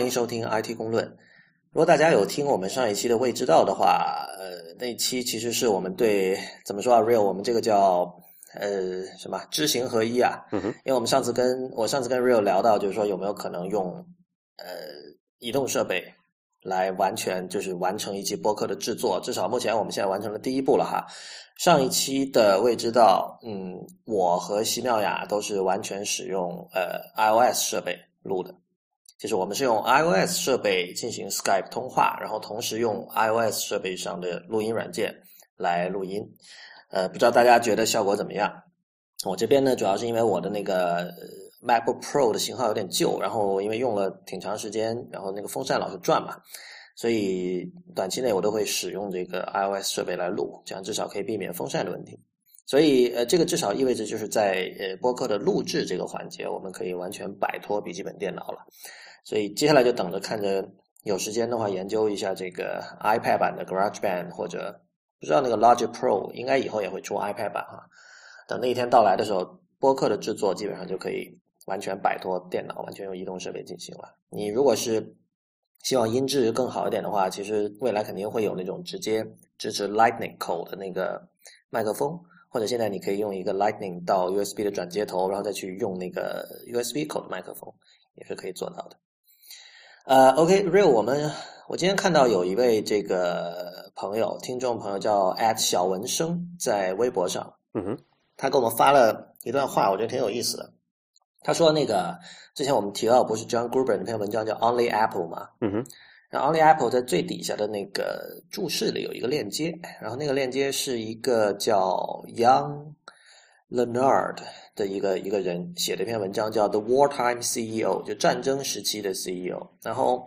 欢迎收听 IT 公论。如果大家有听我们上一期的未知道的话，呃，那一期其实是我们对怎么说啊，Real 我们这个叫呃什么知行合一啊，嗯哼，因为我们上次跟我上次跟 Real 聊到，就是说有没有可能用呃移动设备来完全就是完成一期播客的制作，至少目前我们现在完成了第一步了哈。上一期的未知道，嗯，我和西妙雅都是完全使用呃 iOS 设备录的。就是我们是用 iOS 设备进行 Skype 通话，然后同时用 iOS 设备上的录音软件来录音。呃，不知道大家觉得效果怎么样？我这边呢，主要是因为我的那个 MacBook Pro 的型号有点旧，然后因为用了挺长时间，然后那个风扇老是转嘛，所以短期内我都会使用这个 iOS 设备来录，这样至少可以避免风扇的问题。所以，呃，这个至少意味着就是在呃播客的录制这个环节，我们可以完全摆脱笔记本电脑了。所以接下来就等着看着有时间的话研究一下这个 iPad 版的 GarageBand 或者不知道那个 Logic Pro 应该以后也会出 iPad 版哈。等那一天到来的时候，播客的制作基本上就可以完全摆脱电脑，完全用移动设备进行了。你如果是希望音质更好一点的话，其实未来肯定会有那种直接支持 Lightning 口的那个麦克风，或者现在你可以用一个 Lightning 到 USB 的转接头，然后再去用那个 USB 口的麦克风，也是可以做到的。呃，OK，Real，我们我今天看到有一位这个朋友、听众朋友叫小文生，在微博上，嗯哼，他给我们发了一段话，我觉得挺有意思的。他说，那个之前我们提到不是 John Gruber 那篇文章叫 Only Apple 嘛？嗯哼，然后 Only Apple 在最底下的那个注释里有一个链接，然后那个链接是一个叫 Young Leonard 的一个一个人写的一篇文章，叫 The Wartime CEO，就战争时期的 CEO。然后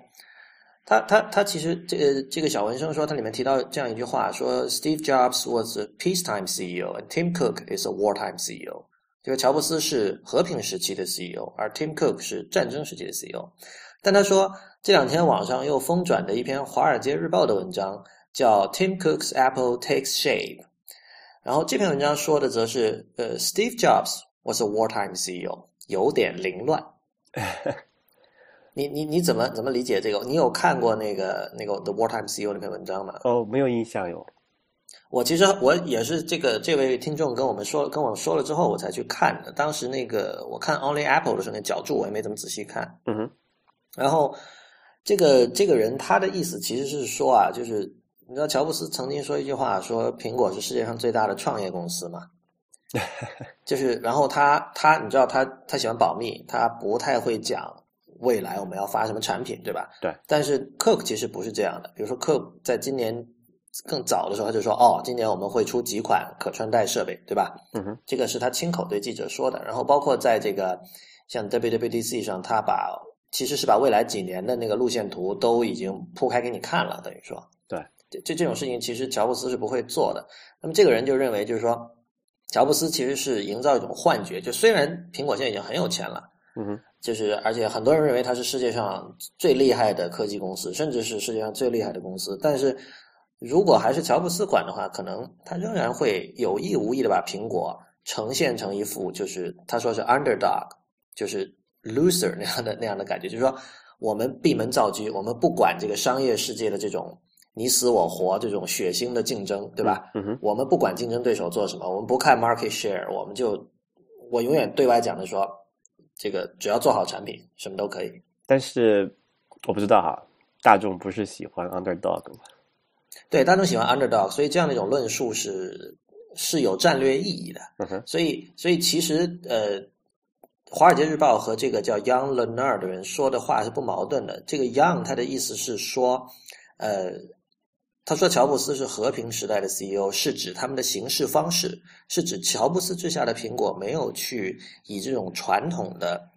他他他其实这个这个小文生说，他里面提到这样一句话，说 Steve Jobs was a peacetime CEO，and Tim Cook is a wartime CEO。这个乔布斯是和平时期的 CEO，而 Tim Cook 是战争时期的 CEO。但他说这两天网上又疯转的一篇《华尔街日报》的文章，叫 Tim Cook's Apple takes shape。然后这篇文章说的则是，呃，Steve Jobs was a wartime CEO，有点凌乱。你你你怎么怎么理解这个？你有看过那个那个 The Wartime CEO 那篇文章吗？哦，没有印象哟。我其实我也是这个这位听众跟我们说跟我说了之后，我才去看的。当时那个我看 Only Apple 的时候，那脚注我也没怎么仔细看。嗯哼。然后这个这个人他的意思其实是说啊，就是你知道乔布斯曾经说一句话，说苹果是世界上最大的创业公司嘛。就是然后他他你知道他他喜欢保密，他不太会讲未来我们要发什么产品，对吧？对。但是 Cook 其实不是这样的，比如说 Cook 在今年。更早的时候，他就说：“哦，今年我们会出几款可穿戴设备，对吧？”嗯哼，这个是他亲口对记者说的。然后包括在这个像 WWDC 上，他把其实是把未来几年的那个路线图都已经铺开给你看了，等于说，对，这这种事情其实乔布斯是不会做的。那么这个人就认为，就是说，乔布斯其实是营造一种幻觉，就虽然苹果现在已经很有钱了，嗯哼，就是而且很多人认为它是世界上最厉害的科技公司，甚至是世界上最厉害的公司，但是。如果还是乔布斯管的话，可能他仍然会有意无意的把苹果呈现成一副就是他说是 underdog，就是 loser 那样的那样的感觉，就是说我们闭门造车，我们不管这个商业世界的这种你死我活这种血腥的竞争，对吧？嗯哼，我们不管竞争对手做什么，我们不看 market share，我们就我永远对外讲的说，这个只要做好产品，什么都可以。但是我不知道哈，大众不是喜欢 underdog 吗？对，大众喜欢 underdog，所以这样的一种论述是是有战略意义的。所以，所以其实呃，《华尔街日报》和这个叫 Young Leonard 的人说的话是不矛盾的。这个 Young 他的意思是说，呃，他说乔布斯是和平时代的 CEO，是指他们的行事方式，是指乔布斯之下的苹果没有去以这种传统的。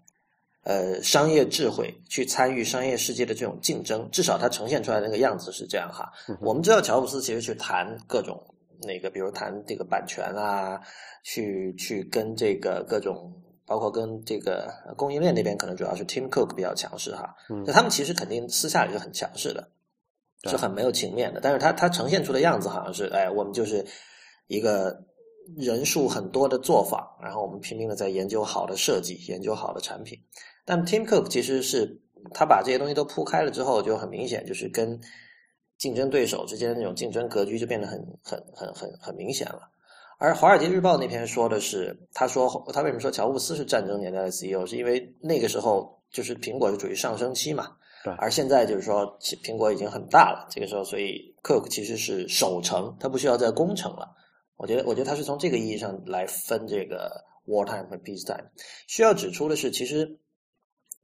呃，商业智慧去参与商业世界的这种竞争，至少它呈现出来的那个样子是这样哈。我们知道乔布斯其实去谈各种那个，比如谈这个版权啊，去去跟这个各种，包括跟这个供应链那边，可能主要是 Tim Cook 比较强势哈。那他们其实肯定私下里是很强势的，是很没有情面的。但是他他呈现出的样子好像是，哎，我们就是一个人数很多的作坊，然后我们拼命的在研究好的设计，研究好的产品。但 Tim Cook 其实是他把这些东西都铺开了之后，就很明显，就是跟竞争对手之间的那种竞争格局就变得很很很很很明显了。而《华尔街日报》那篇说的是，他说他为什么说乔布斯是战争年代的 CEO，是因为那个时候就是苹果是处于上升期嘛，对而现在就是说苹果已经很大了，这个时候所以 Cook 其实是守城，他不需要再攻城了。我觉得，我觉得他是从这个意义上来分这个 wartime 和 peacetime。需要指出的是，其实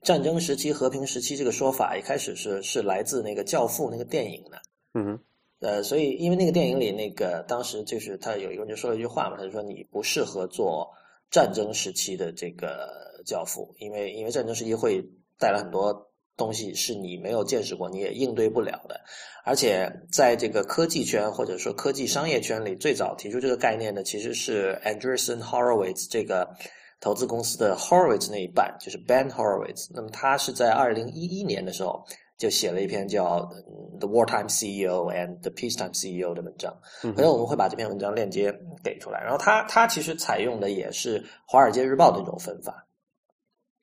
战争时期、和平时期这个说法一开始是是来自那个《教父》那个电影的。嗯哼，呃，所以因为那个电影里，那个当时就是他有一个人就说了一句话嘛，他就说你不适合做战争时期的这个教父，因为因为战争时期会带来很多东西是你没有见识过，你也应对不了的。而且在这个科技圈或者说科技商业圈里，最早提出这个概念的其实是 Andreessen Horowitz 这个投资公司的 Horowitz 那一半，就是 Ben Horowitz。那么他是在二零一一年的时候就写了一篇叫《The Wartime CEO and the Peacetime CEO》的文章，嗯回头我们会把这篇文章链接给出来。然后他他其实采用的也是《华尔街日报》的一种分法，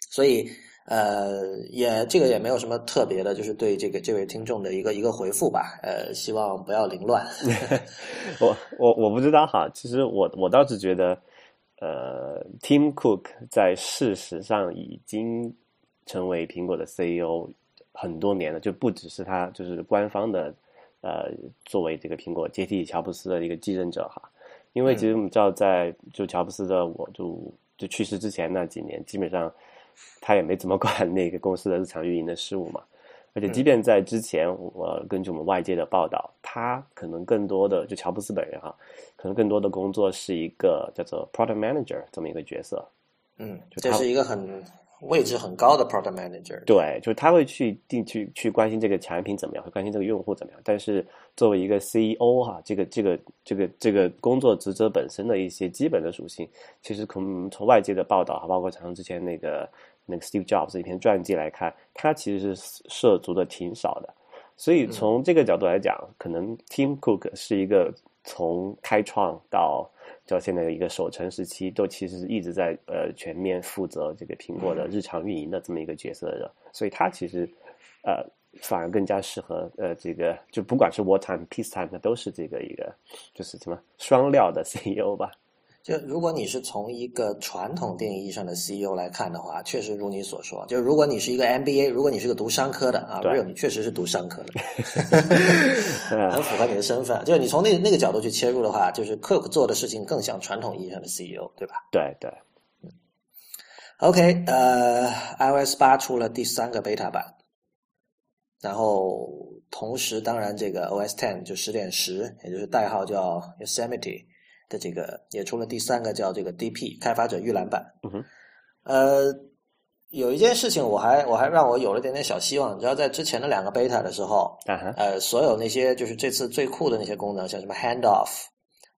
所以。呃，也这个也没有什么特别的，就是对这个这位听众的一个一个回复吧。呃，希望不要凌乱。我我我不知道哈，其实我我倒是觉得，呃，Tim Cook 在事实上已经成为苹果的 CEO 很多年了，就不只是他就是官方的呃作为这个苹果接替乔布斯的一个继任者哈，因为其实我们知道在就乔布斯的我就就去世之前那几年，基本上。他也没怎么管那个公司的日常运营的事务嘛，而且即便在之前，我根据我们外界的报道，他可能更多的就乔布斯本人哈，可能更多的工作是一个叫做 product manager 这么一个角色。嗯，这是一个很位置很高的 product manager。对，就是他会去定去去关心这个产品怎么样，会关心这个用户怎么样。但是作为一个 CEO 哈，这个这个这个这个工作职责本身的一些基本的属性，其实可能从外界的报道，包括像之前那个。那个 Steve Jobs 一篇传记来看，他其实是涉足的挺少的，所以从这个角度来讲，可能 Tim Cook 是一个从开创到到现在的一个守城时期，都其实一直在呃全面负责这个苹果的日常运营的这么一个角色的，所以他其实呃反而更加适合呃这个就不管是 wartime peacetime，那都是这个一个就是什么双料的 CEO 吧。就如果你是从一个传统定义上的 CEO 来看的话，确实如你所说，就如果你是一个 MBA，如果你是个读商科的啊，real 你确实是读商科的，很符合你的身份。就是你从那那个角度去切入的话，就是 Cook 做的事情更像传统意义上的 CEO，对吧？对对。嗯。OK，呃，iOS 八出了第三个 beta 版，然后同时，当然这个 OS Ten 就十点十，也就是代号叫 Yosemite。的这个也出了第三个叫这个 DP 开发者预览版，嗯哼，呃，有一件事情我还我还让我有了点点小希望，你知道在之前的两个 beta 的时候，啊哈，呃，所有那些就是这次最酷的那些功能，像什么 handoff，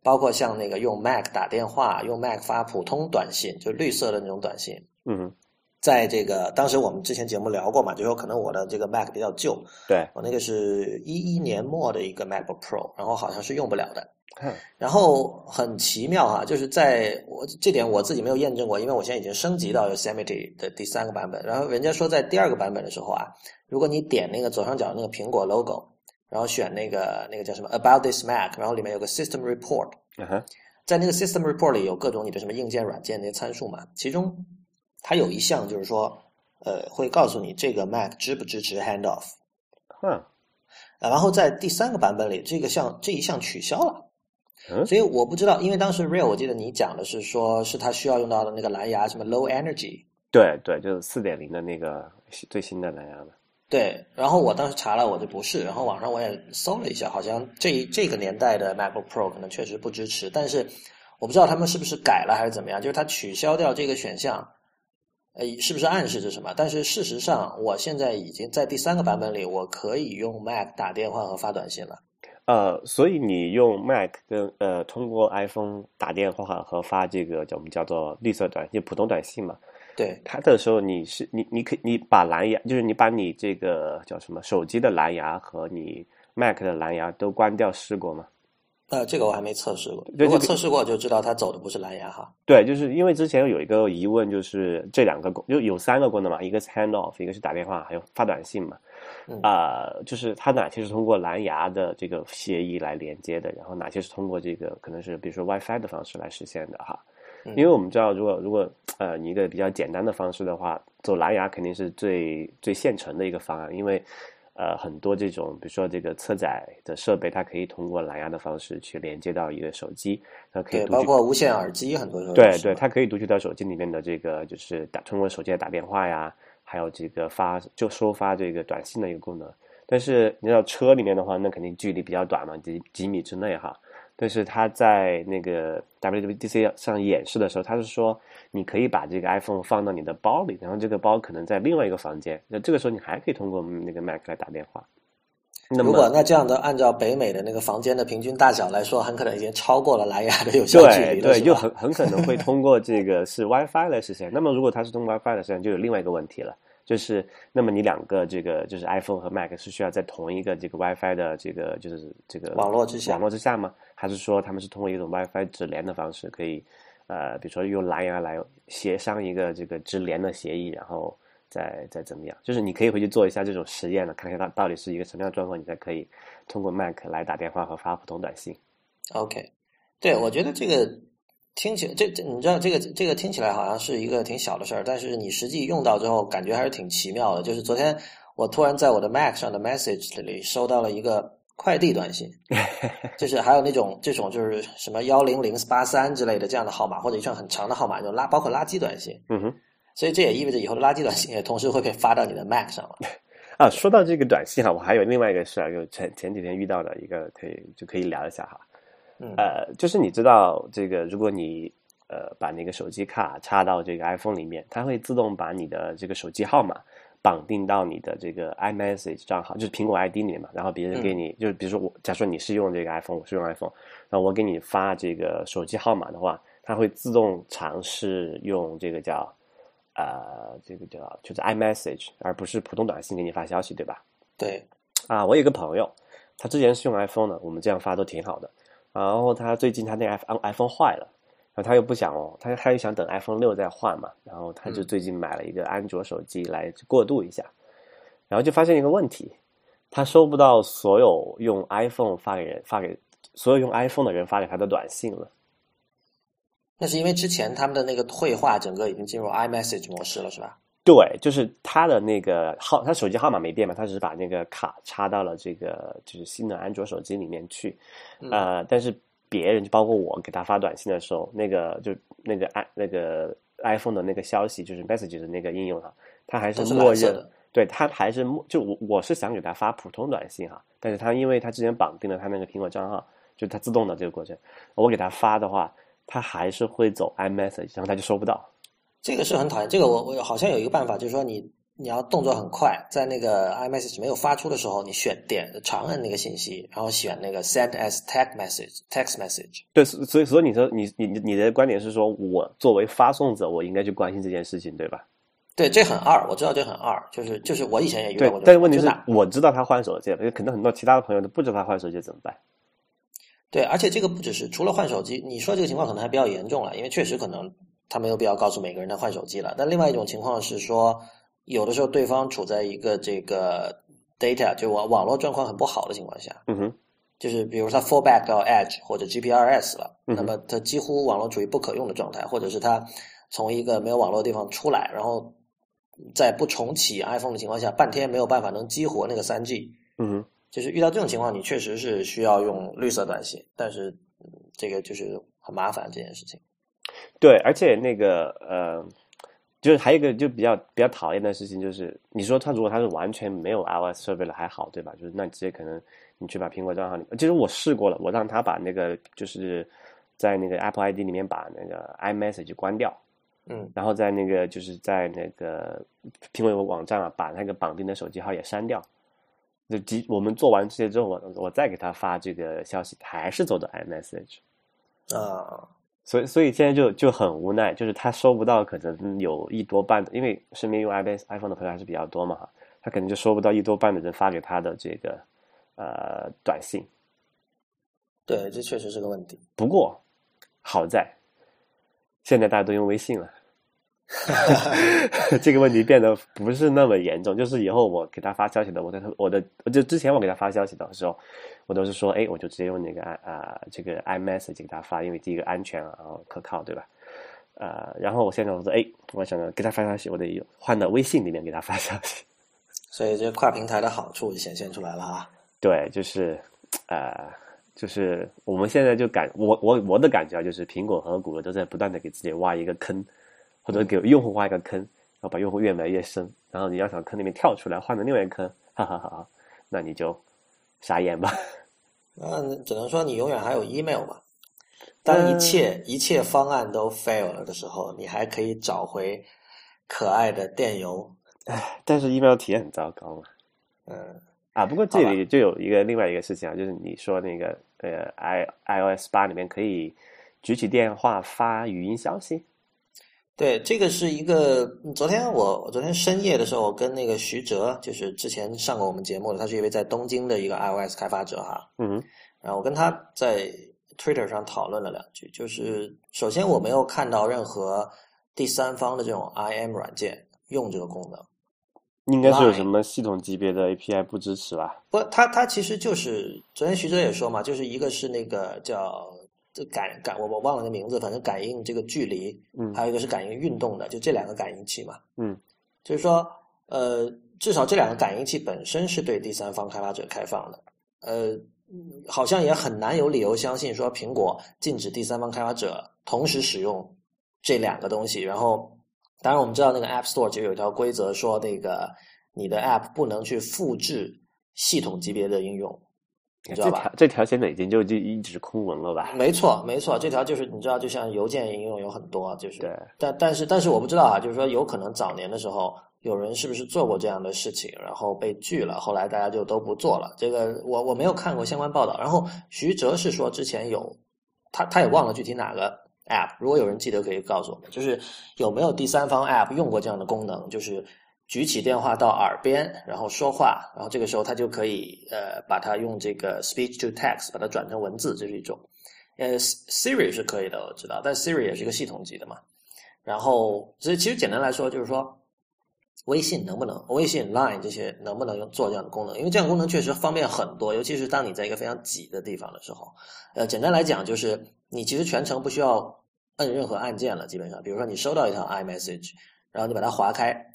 包括像那个用 Mac 打电话、用 Mac 发普通短信，就绿色的那种短信，嗯哼，在这个当时我们之前节目聊过嘛，就说可能我的这个 Mac 比较旧，对我那个是一一年末的一个 MacBook Pro，然后好像是用不了的。嗯，然后很奇妙哈，就是在我这点我自己没有验证过，因为我现在已经升级到 Yosemite 的第三个版本。然后人家说在第二个版本的时候啊，如果你点那个左上角那个苹果 logo，然后选那个那个叫什么 About this Mac，然后里面有个 System Report，在那个 System Report 里有各种你的什么硬件、软件那些参数嘛，其中它有一项就是说，呃，会告诉你这个 Mac 支不支持 Handoff。嗯，然后在第三个版本里，这个项这一项取消了。嗯，所以我不知道，因为当时 Real 我记得你讲的是说，是它需要用到的那个蓝牙，什么 Low Energy。对对，就是四点零的那个最新的蓝牙嘛。对，然后我当时查了，我就不是，然后网上我也搜了一下，好像这这个年代的 MacBook Pro 可能确实不支持，但是我不知道他们是不是改了还是怎么样，就是它取消掉这个选项，呃，是不是暗示着什么？但是事实上，我现在已经在第三个版本里，我可以用 Mac 打电话和发短信了。呃，所以你用 Mac 跟呃通过 iPhone 打电话和发这个叫我们叫做绿色短信、普通短信嘛？对，它的时候你是你你可你把蓝牙，就是你把你这个叫什么手机的蓝牙和你 Mac 的蓝牙都关掉试过吗？呃，这个我还没测试过。如果测试过就知道它走的不是蓝牙哈。对，就是因为之前有一个疑问，就是这两个功就有三个功能嘛，一个是 hand off，一个是打电话，还有发短信嘛。嗯。啊、就是它哪些是通过蓝牙的这个协议来连接的，然后哪些是通过这个可能是比如说 WiFi 的方式来实现的哈。嗯。因为我们知道，如果如果呃你一个比较简单的方式的话，走蓝牙肯定是最最现成的一个方案，因为呃很多这种比如说这个车载的设备，它可以通过蓝牙的方式去连接到一个手机，它可以对，包括无线耳机，很多时候对对，它可以读取到手机里面的这个，就是打通过手机来打电话呀，还有这个发就收发这个短信的一个功能。但是你知道车里面的话，那肯定距离比较短嘛，几几米之内哈。但是它在那个 WWDC 上演示的时候，他是说你可以把这个 iPhone 放到你的包里，然后这个包可能在另外一个房间，那这个时候你还可以通过那个 Mac 来打电话。那如么果那这样的按照北美的那个房间的平均大小来说，很可能已经超过了蓝牙的有效距离了，对对，就很很可能会通过这个是 WiFi 来实现。那么如果它是通过 WiFi 来实现，就有另外一个问题了，就是那么你两个这个就是 iPhone 和 Mac 是需要在同一个这个 WiFi 的这个就是这个网络之下网络之下吗？还是说他们是通过一种 WiFi 直连的方式，可以呃比如说用蓝牙来协商一个这个直连的协议，然后再再怎么样？就是你可以回去做一下这种实验了，看看它到底是一个什么样的状况，你才可以通过 Mac 来打电话和发普通短信。OK，对，我觉得这个听起来，这这你知道，这个这个听起来好像是一个挺小的事儿，但是你实际用到之后，感觉还是挺奇妙的。就是昨天我突然在我的 Mac 上的 Message 里收到了一个快递短信，就是还有那种这种就是什么幺零零八三之类的这样的号码，或者一串很长的号码，就垃包括垃圾短信。嗯哼。所以这也意味着以后的垃圾短信也同时会被发到你的 Mac 上了。啊，说到这个短信哈，我还有另外一个事儿，就前前几天遇到的一个，可以就可以聊一下哈。嗯呃，就是你知道这个，如果你呃把那个手机卡插到这个 iPhone 里面，它会自动把你的这个手机号码绑定到你的这个 iMessage 账号，就是苹果 ID 里面嘛。然后别人给你，就是比如说我，假设你是用这个 iPhone，我是用 iPhone，然后我给你发这个手机号码的话，它会自动尝试用这个叫呃这个叫就是 iMessage，而不是普通短信给你发消息，对吧？对，啊，我有个朋友，他之前是用 iPhone 的，我们这样发都挺好的。然后他最近他那个 iPhone iPhone 坏了，然后他又不想哦，他他又想等 iPhone 六再换嘛，然后他就嗯最近买了一个安卓手机来过渡一下，然后就发现一个问题，他收不到所有用 iPhone 发给人发给所有用 iPhone 的人发给他的短信了。那是因为之前他们的那个绘画整个已经进入 iMessage 模式了，是吧？对，就是他的那个号，他手机号码没变嘛，他只是把那个卡插到了这个就是新的安卓手机里面去，嗯呃，但是别人就包括我给他发短信的时候，那个就那个 i 那个 iPhone 的那个消息，就是 Message 的那个应用哈，他还是默认的，对，他还是默就我我是想给他发普通短信哈，但是他因为他之前绑定了他那个苹果账号，就他自动的这个过程，我给他发的话，他还是会走 iMessage，然后他就收不到。这个是很讨厌。这个我我好像有一个办法，就是说你你要动作很快，在那个 iMessage 没有发出的时候，你选点长按那个信息，然后选那个 Send as text message text message。对，所所以所以你说你你你的观点是说我作为发送者，我应该去关心这件事情，对吧？对，这很二，我知道这很二，就是就是我以前也遇对到过但是问题，是我知道他换手机了，可能很多其他的朋友都不知道他换手机怎么办。对，而且这个不只是除了换手机，你说这个情况可能还比较严重了，因为确实可能他没有必要告诉每个人他换手机了。但另外一种情况是说，有的时候对方处在一个这个 data 就网网络状况很不好的情况下，嗯哼，就是比如他 fallback 到 Edge 或者 GPRS 了，嗯那么他几乎网络处于不可用的状态，或者是他从一个没有网络的地方出来，然后在不重启 iPhone 的情况下，半天没有办法能激活那个三 G。嗯哼，就是遇到这种情况，你确实是需要用绿色短信，但是、嗯这个就是很麻烦这件事情。对，而且那个呃，就是还有一个就比较比较讨厌的事情，就是你说他如果他是完全没有 iOS 设备了还好，对吧？就是那你直接可能你去把苹果账号里，其实我试过了，我让他把那个就是在那个 Apple ID 里面把那个 iMessage 关掉。嗯，然后在那个就是在那个苹果网站啊，把那个绑定的手机号也删掉。就即我们做完这些之后，我我再给他发这个消息，还是走的 iMessage。啊，所以所以现在就就很无奈，就是他收不到可能有一多半的，因为身边用 iPhone iPhone 的朋友还是比较多嘛哈，他可能就收不到一多半的人发给他的这个呃短信。对，这确实是个问题。不过好在现在大家都用微信了，这个问题变得不是那么严重。就是以后我给他发消息的，我在我的就之前我给他发消息的时候，我都是说，哎，我就直接用那个啊这个 iMessage 给他发，因为第一个安全啊，然后可靠，对吧？呃，然后我现在我说，哎，我想给他发消息，我得换到微信里面给他发消息。所以这跨平台的好处显现出来了啊。对，就是呃，就是我们现在就感我我我的感觉啊，就是苹果和谷歌都在不断的给自己挖一个坑。或者给用户挖一个坑，然后把用户越埋越深，然后你要想坑里面跳出来，换成另外一个坑，哈哈哈，那你就傻眼吧。那只能说你永远还有 email 嘛。当一切一切方案都 fail 了的时候，你还可以找回可爱的电邮。唉，但是 email 体验很糟糕嘛。嗯。啊，不过这里就有一个另外一个事情啊，就是你说那个呃，i iOS 八里面可以举起电话发语音消息。对，这个是一个。昨天我昨天深夜的时候，我跟那个徐哲，就是之前上过我们节目的，他是一位在东京的一个 iOS 开发者哈。嗯。然后我跟他在 Twitter 上讨论了两句，就是首先我没有看到任何第三方的这种 IM 软件用这个功能。应该是有什么系统级别的 API 不支持吧？不，他他其实就是昨天徐哲也说嘛，就是一个是那个叫。这感感我我忘了那名字，反正感应这个距离，嗯，还有一个是感应运动的，就这两个感应器嘛，嗯，就是说，呃，至少这两个感应器本身是对第三方开发者开放的，呃，好像也很难有理由相信说苹果禁止第三方开发者同时使用这两个东西。然后，当然我们知道那个 App Store 就有一条规则说，那个你的 App 不能去复制系统级别的应用。你知道吧？这条现在已经就就一直空文了吧？没错，没错，这条就是你知道，就像邮件应用有很多，就是对。但但是但是我不知道啊，就是说有可能早年的时候有人是不是做过这样的事情，然后被拒了，后来大家就都不做了。这个我我没有看过相关报道。然后徐哲是说之前有，他他也忘了具体哪个 app，如果有人记得可以告诉我们，就是有没有第三方 app 用过这样的功能，就是。举起电话到耳边，然后说话，然后这个时候他就可以呃把它用这个 speech to text 把它转成文字，这是一种。呃，Siri 是可以的，我知道，但 Siri 也是一个系统级的嘛。然后，所以其实简单来说就是说，微信能不能，微信 Line 这些能不能用做这样的功能？因为这样功能确实方便很多，尤其是当你在一个非常挤的地方的时候。呃，简单来讲就是你其实全程不需要摁任何按键了，基本上，比如说你收到一条 iMessage，然后你把它划开。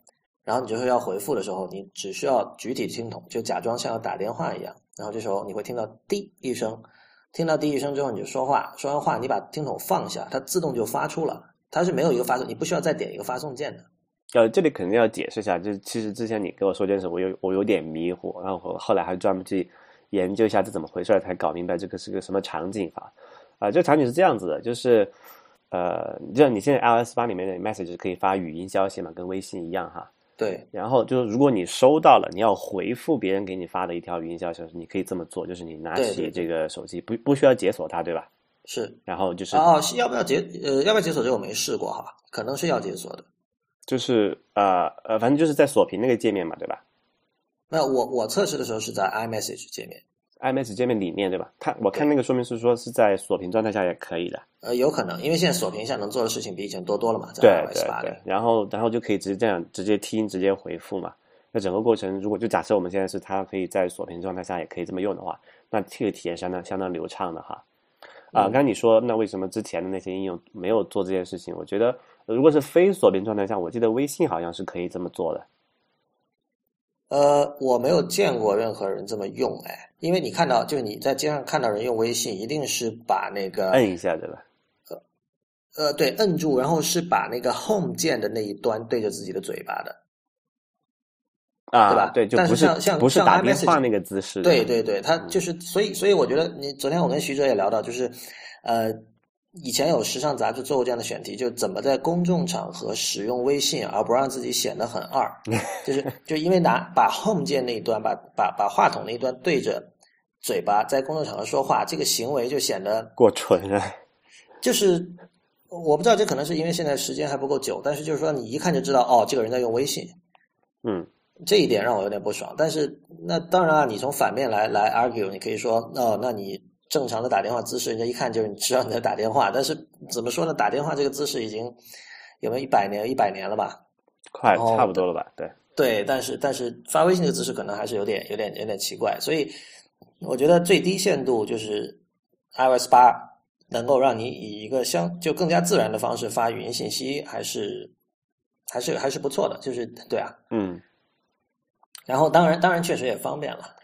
然后你就是要回复的时候，你只需要举起听筒，就假装像要打电话一样。然后这时候你会听到“滴”一声，听到“滴”一声之后，你就说话。说完话，你把听筒放下，它自动就发出了。它是没有一个发送，你不需要再点一个发送键的。呃，这里肯定要解释一下，就其实之前你跟我说这件事，我有我有点迷糊，然后后来还专门去研究一下这怎么回事，才搞明白这个是个什么场景法。啊，这个场景是这样子的，就是呃，就像你现在 iOS 八里面的 message 可以发语音消息嘛，跟微信一样哈。对，然后就是如果你收到了，你要回复别人给你发的一条语音消息，你可以这么做，就是你拿起这个手机，不不需要解锁它，对吧？是，然后就是哦，要不要解呃要不要解锁这个我没试过哈，可能是要解锁的。就是呃呃，反正就是在锁屏那个界面嘛，对吧？那我我测试的时候是在 iMessage 界面。iMessage 界面里面对吧？它我看那个说明是说是在锁屏状态下也可以的。呃，有可能，因为现在锁屏下能做的事情比以前多多了嘛。对对对。然后然后就可以直接这样直接听直接回复嘛。那整个过程如果就假设我们现在是它可以在锁屏状态下也可以这么用的话，那这个体验相当相当流畅的哈。啊，刚才你说那为什么之前的那些应用没有做这件事情？我觉得如果是非锁屏状态下，我记得微信好像是可以这么做的。呃，我没有见过任何人这么用，哎，因为你看到，就是你在街上看到人用微信，一定是把那个摁一下，对吧？呃，呃，对，摁住，然后是把那个 Home 键的那一端对着自己的嘴巴的，啊，对吧？对，但是像像不是打电话那个姿势，对对对，他就是，所以所以我觉得，你昨天我跟徐哲也聊到，就是呃。以前有时尚杂志做过这样的选题，就怎么在公众场合使用微信而不让自己显得很二，就是就因为拿把 Home 键那一端，把把把话筒那一端对着嘴巴，在公众场合说话，这个行为就显得过纯了。就是我不知道，这可能是因为现在时间还不够久，但是就是说，你一看就知道，哦，这个人在用微信。嗯，这一点让我有点不爽。但是那当然啊，你从反面来来 argue，你可以说，哦，那你。正常的打电话姿势，人家一看就是你知道你在打电话。但是怎么说呢？打电话这个姿势已经有没有一百年？一百年了吧？快差不多了吧？对，对，但是但是发微信这个姿势可能还是有点有点有点奇怪，所以我觉得最低限度就是 iOS 八能够让你以一个相就更加自然的方式发语音信息，还是还是还是不错的，就是对啊。嗯。然后当然当然确实也方便了，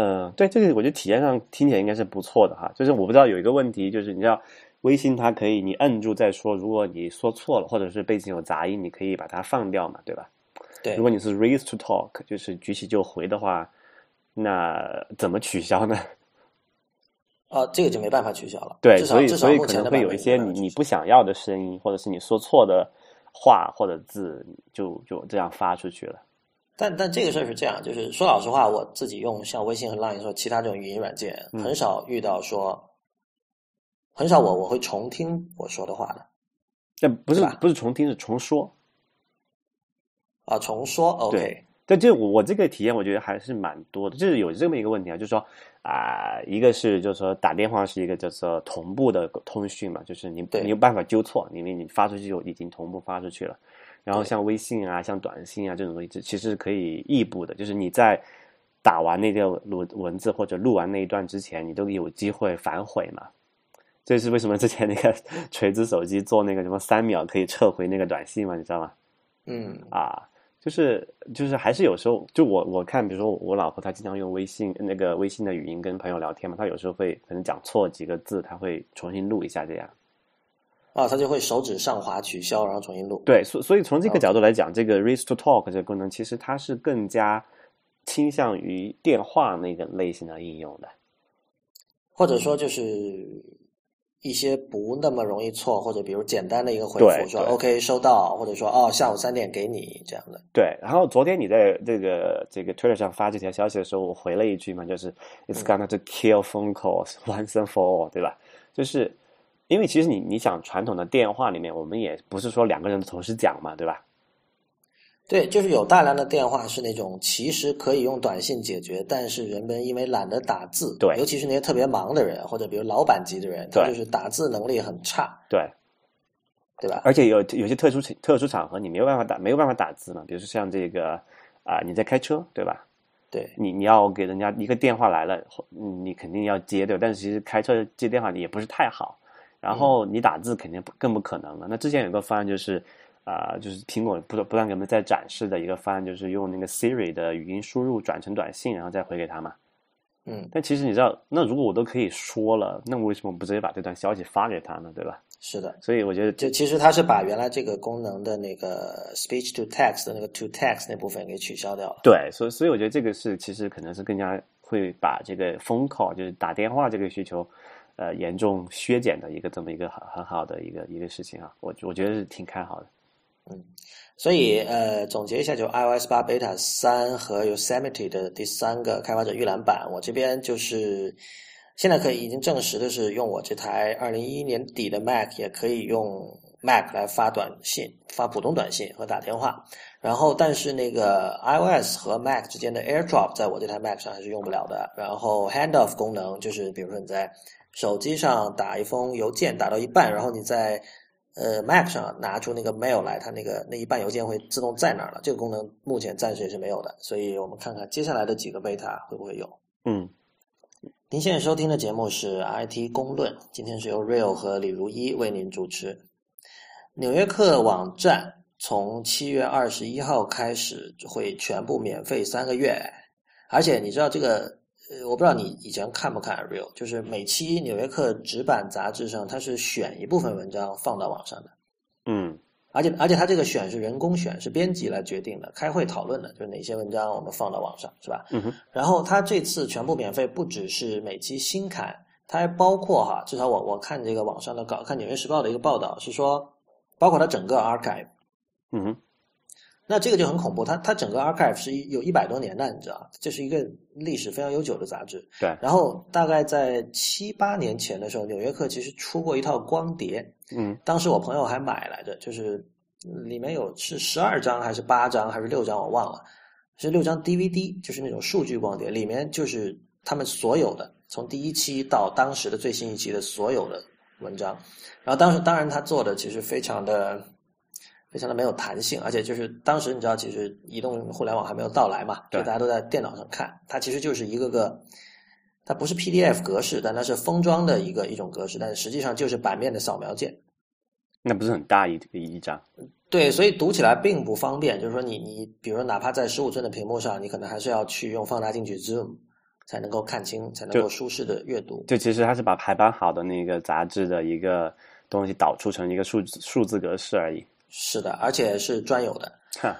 嗯，对，这个我觉得体验上听起来应该是不错的哈。就是我不知道有一个问题，就是你知道微信它可以你摁住再说，如果你说错了或者是背景有杂音，你可以把它放掉嘛，对吧？对如果你是 raise to talk，就是举起就回的话，那怎么取消呢？啊，这个就没办法取消了。对，所以所以可能会有一些你你不想要的声音，或者是你说错的话或者字，就就这样发出去了。但但这个事儿是这样，就是说老实话，我自己用像微信和 Line 说其他这种语音软件，嗯很少遇到说，很少我我会重听我说的话的但不是是吧不是重听，是重说。啊，重说 OK，但这我我这个体验，我觉得还是蛮多的。就是有这么一个问题啊，就是说啊、一个是就是说打电话是一个叫做同步的通讯嘛，就是你对你有办法纠错，因为你发出去就已经同步发出去了。然后像微信啊、像短信啊这种东西，其实可以异步的，就是你在打完那个文文字或者录完那一段之前，你都有机会反悔嘛。这是为什么之前那个 锤子手机做那个什么三秒可以撤回那个短信嘛，你知道吗？嗯啊，就是就是还是有时候，就我我看，比如说我老婆她经常用微信那个微信的语音跟朋友聊天嘛，她有时候会可能讲错几个字，她会重新录一下这样。啊，它就会手指上滑取消，然后重新录。对，所所以从这个角度来讲，这个 Raise to Talk 这个功能其实它是更加倾向于电话那个类型的应用的。或者说就是一些不那么容易错，或者比如简单的一个回复，说 OK 收到，或者说哦下午三点给你这样的。对，然后昨天你在这个这个 Twitter 上发这条消息的时候，我回了一句嘛，就是 It's gonna to kill phone calls once and for all，对吧？就是因为其实你你想传统的电话里面，我们也不是说两个人同时讲嘛，对吧？对，就是有大量的电话是那种其实可以用短信解决，但是人们因为懒得打字，对尤其是那些特别忙的人，或者比如老板级的人，他对就是打字能力很差，对，对吧？而且有有些特殊情特殊场合，你没有办法打没有办法打字嘛，比如说像这个啊、你在开车，对吧？对你你要给人家一个电话来了，嗯你肯定要接对吧？但是其实开车接电话也不是太好，然后你打字肯定不更不可能了。那之前有个方案就是，啊、就是苹果不不断给我们在展示的一个方案，就是用那个 Siri 的语音输入转成短信，然后再回给他嘛。嗯，但其实你知道，那如果我都可以说了，那我为什么不直接把这段消息发给他呢？对吧？是的。所以我觉得就其实它是把原来这个功能的那个 speech to text 的那个 to text 那部分给取消掉了。对，所以所以我觉得这个是其实可能是更加会把这个 phone call 就是打电话这个需求，呃，严重削减的一个这么一个很很好的一个一个事情啊，我我觉得是挺看好的。嗯所以呃，总结一下，就 iOS 八 Beta 三和 Yosemite 的第三个开发者预览版，我这边就是现在可以已经证实的是，用我这台二零一一年底的 Mac 也可以用 Mac 来发短信、发普通短信和打电话。然后，但是那个 iOS 和 Mac 之间的 AirDrop 在我这台 Mac 上还是用不了的。然后 Handoff 功能就是，比如说你在手机上打一封邮件，打到一半，然后你在呃 Mac 上拿出那个 mail 来，它那个那一半邮件会自动在那儿了。这个功能目前暂时也是没有的，所以我们看看接下来的几个 beta 会不会有。嗯，您现在收听的节目是 IT 公论，今天是由 Real 和李如一为您主持。纽约客网站从七月二十一号开始会全部免费三个月，而且你知道这个，呃，我不知道你以前看不看 Real，就是每期纽约客纸版杂志上，它是选一部分文章放到网上的。嗯而且而且它这个选是人工选，是编辑来决定的，开会讨论的，就是哪些文章我们放到网上，是吧？嗯哼，然后它这次全部免费，不只是每期新刊，它还包括哈，至少我我看这个网上的稿，看《纽约时报》的一个报道是说，包括它整个 archive。嗯哼，那这个就很恐怖，它它整个 archive 是一有一百多年的，你知道，这是一个历史非常悠久的杂志。对，然后大概在七八年前的时候，《纽约客》其实出过一套光碟，嗯当时我朋友还买来着，就是里面有是十二张还是八张还是六张我忘了，是六张 DVD，就是那种数据光碟，里面就是他们所有的从第一期到当时的最新一期的所有的文章。然后当时当然他做的其实非常的非常的没有弹性，而且就是当时你知道，其实移动互联网还没有到来嘛，就大家都在电脑上看，它其实就是一个个，它不是 PDF 格式，但它是封装的一个一种格式，但是实际上就是版面的扫描件。那不是很大一一张？对，所以读起来并不方便。就是说，你你比如说，哪怕在十五寸的屏幕上，你可能还是要去用放大镜去 zoom 才能够看清，才能够舒适的阅读。就其实它是把排版好的那个杂志的一个东西导出成一个数字数字格式而已。是的，而且是专有的。哈，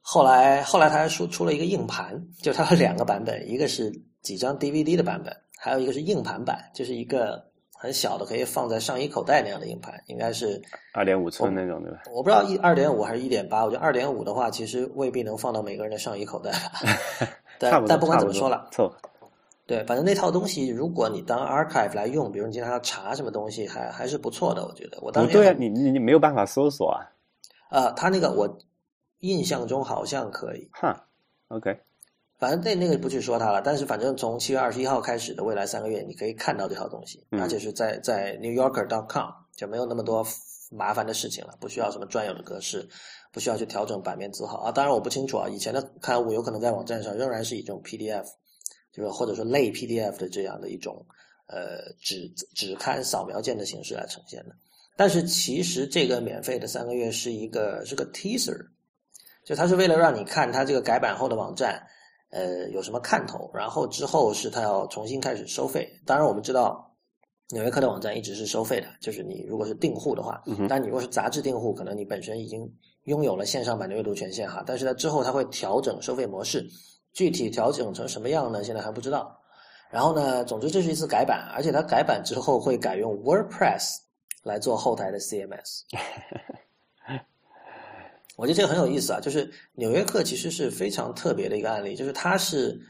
后来后来他还出出了一个硬盘，就它有两个版本，一个是几张 DVD 的版本，还有一个是硬盘版，就是一个。很小的，可以放在上衣口袋那样的硬盘，应该是二点五寸那种，对吧？我不知道一二点五还是一点八，我觉得二点五的话，其实未必能放到每个人的上衣口袋。但但不管怎么说了，凑合。对，反正那套东西，如果你当 archive 来用，比如你经常要查什么东西，还还是不错的。我觉得，我当时对啊，你你你没有办法搜索啊。呃，他那个我印象中好像可以。哈，OK。反正那那个不去说它了，但是反正从七月二十一号开始的未来三个月，你可以看到这套东西，而且是在在 NewYorker.com 就没有那么多麻烦的事情了，不需要什么专有的格式，不需要去调整版面字号啊。当然我不清楚啊，以前的刊物有可能在网站上仍然是以这种 PDF，就是或者说类 PDF 的这样的一种呃纸纸刊扫描件的形式来呈现的。但是其实这个免费的三个月是一个是个 teaser，就它是为了让你看它这个改版后的网站。呃，有什么看头？然后之后是它要重新开始收费。当然，我们知道纽约客的网站一直是收费的，就是你如果是订户的话，但你如果是杂志订户，可能你本身已经拥有了线上版的阅读权限哈。但是在之后它会调整收费模式，具体调整成什么样呢？现在还不知道。然后呢，总之这是一次改版，而且它改版之后会改用 WordPress 来做后台的 CMS。我觉得这个很有意思啊，就是《纽约客》其实是非常特别的一个案例，就是它是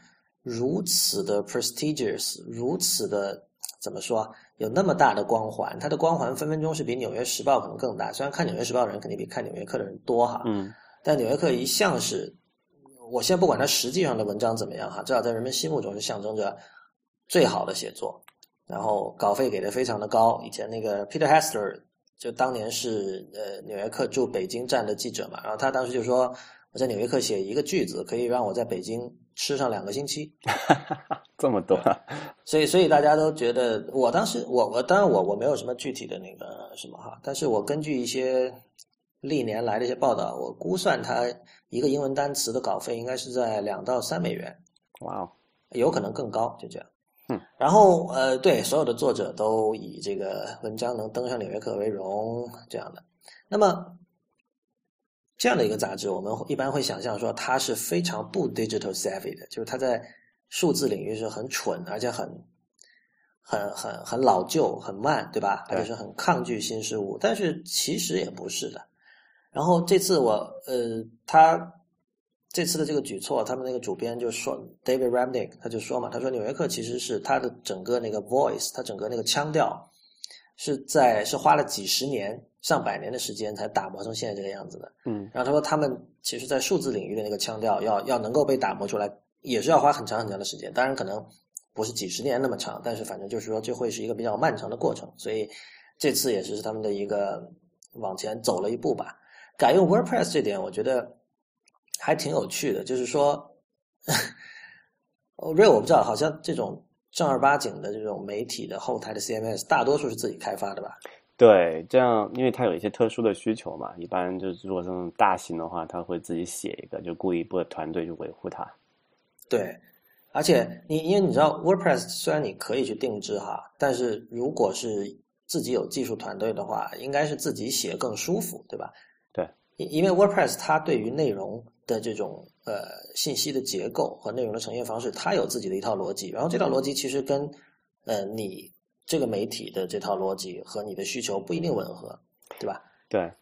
如此的 prestigious，如此的怎么说，有那么大的光环，它的光环分分钟是比《纽约时报》可能更大。虽然看《纽约时报》的人肯定比看《纽约客》的人多哈，嗯，但《纽约客》一向是，我现在不管它实际上的文章怎么样哈，至少在人们心目中是象征着最好的写作，然后稿费给的非常的高。以前那个 Peter Hester。就当年是呃《纽约客》驻北京站的记者嘛，然后他当时就说我在《纽约客》写一个句子可以让我在北京吃上两个星期，这么多，所以所以大家都觉得我当时我我当然我我没有什么具体的那个什么哈，但是我根据一些历年来的一些报道，我估算他一个英文单词的稿费应该是在两到三美元，哇哦，有可能更高，就这样。嗯，然后呃，对，所有的作者都以这个文章能登上《纽约客》为荣，这样的。那么这样的一个杂志，我们一般会想象说，它是非常不 digital savvy 的，就是它在数字领域是很蠢，而且很很很很老旧、很慢，对吧？而且是很抗拒新事物。但是其实也不是的。然后这次我呃，他。这次的这个举措，他们那个主编就说，David Remnick，他就说嘛，他说《纽约客》其实是他的整个那个 voice，他整个那个腔调，是在是花了几十年、上百年的时间才打磨成现在这个样子的。嗯，然后他说，他们其实在数字领域的那个腔调，要要能够被打磨出来，也是要花很长很长的时间。当然，可能不是几十年那么长，但是反正就是说，这会是一个比较漫长的过程。所以这次也是他们的一个往前走了一步吧。改用 WordPress 这点，我觉得。还挺有趣的，就是说，Real 我不知道，好像这种正儿八经的这种媒体的后台的 CMS，大多数是自己开发的吧？对，这样，因为它有一些特殊的需求嘛，一般就是如果这种大型的话，他会自己写一个，就雇一部团队去维护它。对，而且你因为你知道 WordPress 虽然你可以去定制哈，但是如果是自己有技术团队的话，应该是自己写更舒服，对吧？对，因因为 WordPress 它对于内容。的这种呃信息的结构和内容的呈现方式，它有自己的一套逻辑，然后这套逻辑其实跟呃你这个媒体的这套逻辑和你的需求不一定吻合，对吧？对。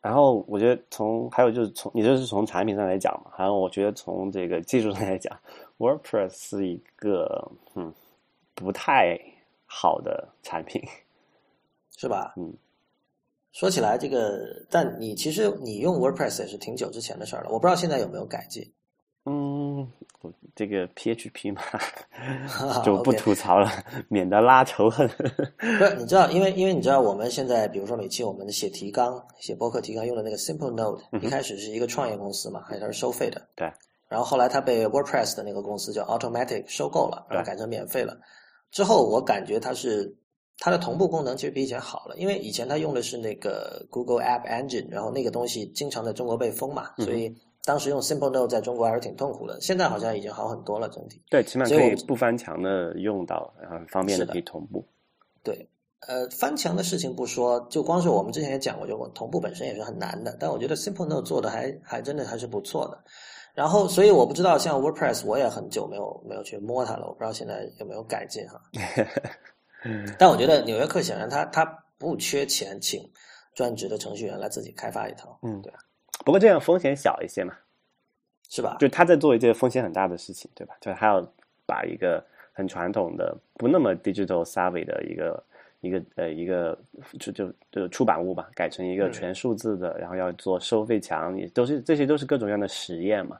然后我觉得从还有就是从你这是从产品上来讲嘛，还有我觉得从这个技术上来讲，WordPress 是一个嗯不太好的产品，是吧？嗯。说起来，这个，但你其实你用 WordPress 也是挺久之前的事儿了，我不知道现在有没有改进。嗯，这个 PHP 嘛，就不吐槽了，免得拉仇恨。不是，你知道，因为因为你知道，我们现在比如说每期我们写提纲、写博客提纲用的那个 Simple Note，一开始是一个创业公司嘛，还是收费的。对。然后后来它被 WordPress 的那个公司叫 Automatic 收购了，然后改成免费了。之后我感觉它是它的同步功能其实比以前好了，因为以前它用的是那个 Google App Engine，然后那个东西经常在中国被封嘛，所以。当时用 Simple Note 在中国还是挺痛苦的，现在好像已经好很多了，整体。对，起码可以不翻墙的用到，然后方便的可以同步。对，呃，翻墙的事情不说，就光是我们之前也讲过，就同步本身也是很难的。但我觉得 Simple Note 做的还还真的还是不错的。然后，所以我不知道像 WordPress，我也很久没有没有去摸它了，我不知道现在有没有改进哈。但我觉得纽约客显然他他不缺钱，请专职的程序员来自己开发一套。嗯，对。不过这样风险小一些嘛，是吧？就他在做一件风险很大的事情，对吧？就还要把一个很传统的、不那么 digital savvy 的一个一个呃一个就就就出版物吧，改成一个全数字的，然后要做收费墙，也都是这些都是各种各样的实验嘛。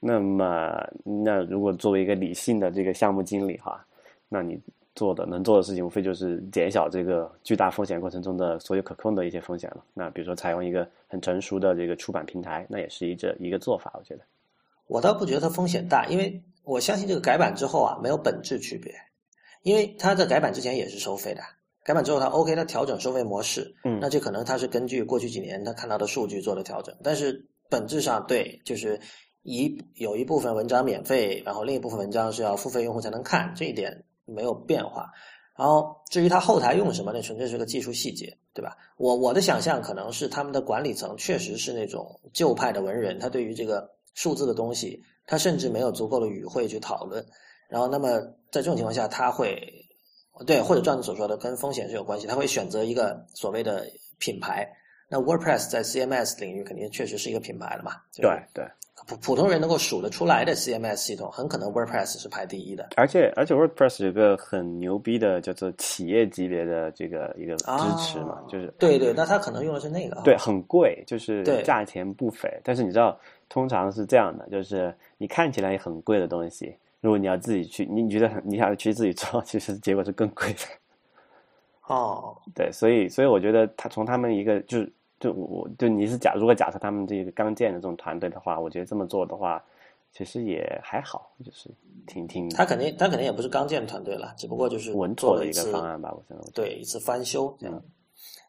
那么，那如果作为一个理性的这个项目经理哈，那你。做的能做的事情，无非就是减小这个巨大风险过程中的所有可控的一些风险了。那比如说，采用一个很成熟的这个出版平台，那也是一这一个做法。我觉得，我倒不觉得它风险大，因为我相信这个改版之后啊，没有本质区别。因为它在改版之前也是收费的，改版之后它 OK，它调整收费模式，嗯，那这可能它是根据过去几年它看到的数据做的调整。但是本质上对，就是一有一部分文章免费，然后另一部分文章是要付费用户才能看，这一点。没有变化，然后至于他后台用什么，那纯粹是个技术细节，对吧？我我的想象可能是他们的管理层确实是那种旧派的文人，他对于这个数字的东西，他甚至没有足够的语汇去讨论。然后，那么在这种情况下，他会对或者照你所说的跟风险是有关系，他会选择一个所谓的品牌。那 WordPress 在 CMS 领域肯定确实是一个品牌了嘛？对对。普普通人能够数得出来的 CMS 系统，很可能 WordPress 是排第一的。而且而且 WordPress 有个很牛逼的叫做企业级别的这个一个支持嘛，就是对对，那他可能用的是那个，对，很贵，就是价钱不菲。但是你知道，通常是这样的，就是你看起来也很贵的东西，如果你要自己去，你觉得你想去自己做，其实结果是更贵的。哦，对，所以所以我觉得他从他们一个就是。就我我就你是假如果假设他们这个刚建的这种团队的话，我觉得这么做的话，其实也还好，就是挺挺。他肯定他肯定也不是刚建团队了，只不过就是稳妥的一个方案吧，我觉得。对，一次翻修这样。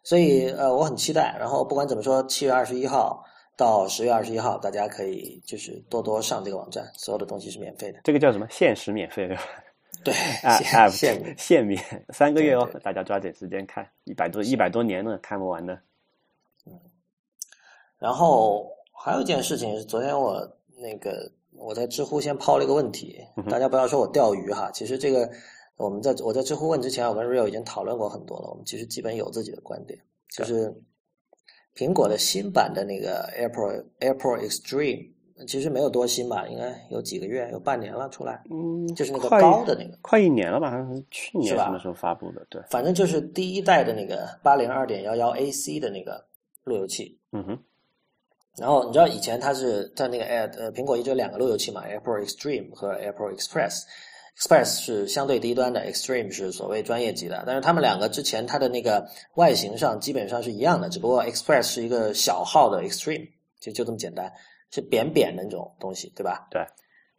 所以呃，我很期待。然后不管怎么说，七月二十一号到十月二十一号，大家可以就是多多上这个网站，所有的东西是免费的。这个叫什么？限时免费对吧？对，啊，限限免三个月哦，大家抓紧时间看，一百多一百多年呢，看不完的。然后还有一件事情是，昨天我那个我在知乎先抛了一个问题，大家不要说我钓鱼哈。其实这个我们在我在知乎问之前，我跟 Real 已经讨论过很多了。我们其实基本有自己的观点，就是苹果的新版的那个 AirPod AirPod Extreme，其实没有多新吧，应该有几个月，有半年了出来。嗯，就是那个高的那个，快一年了吧？好像是去年什么时候发布的？对，反正就是第一代的那个八零二点幺幺 AC 的那个路由器。嗯哼。然后你知道以前它是在那个 Air 呃苹果一直有两个路由器嘛，AirPod Extreme 和 AirPod Express。Express 是相对低端的，Extreme 是所谓专业级的。但是他们两个之前它的那个外形上基本上是一样的，只不过 Express 是一个小号的 Extreme，就就这么简单，是扁扁的那种东西，对吧？对。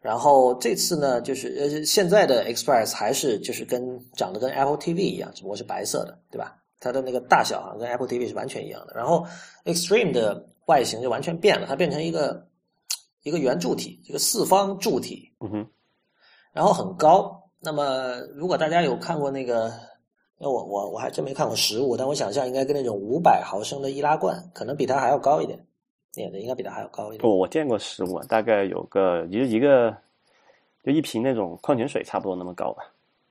然后这次呢，就是呃现在的 Express 还是就是跟长得跟 Apple TV 一样，只不过是白色的，对吧？它的那个大小啊跟 Apple TV 是完全一样的。然后 Extreme 的外形就完全变了，它变成一个一个圆柱体，一个四方柱体，嗯哼，然后很高。那么如果大家有看过那个，那我我我还真没看过实物，但我想象应该跟那种五百毫升的易拉罐，可能比它还要高一点，也的应该比它还要高一点。不，我见过实物，大概有个就一个就一瓶那种矿泉水差不多那么高吧。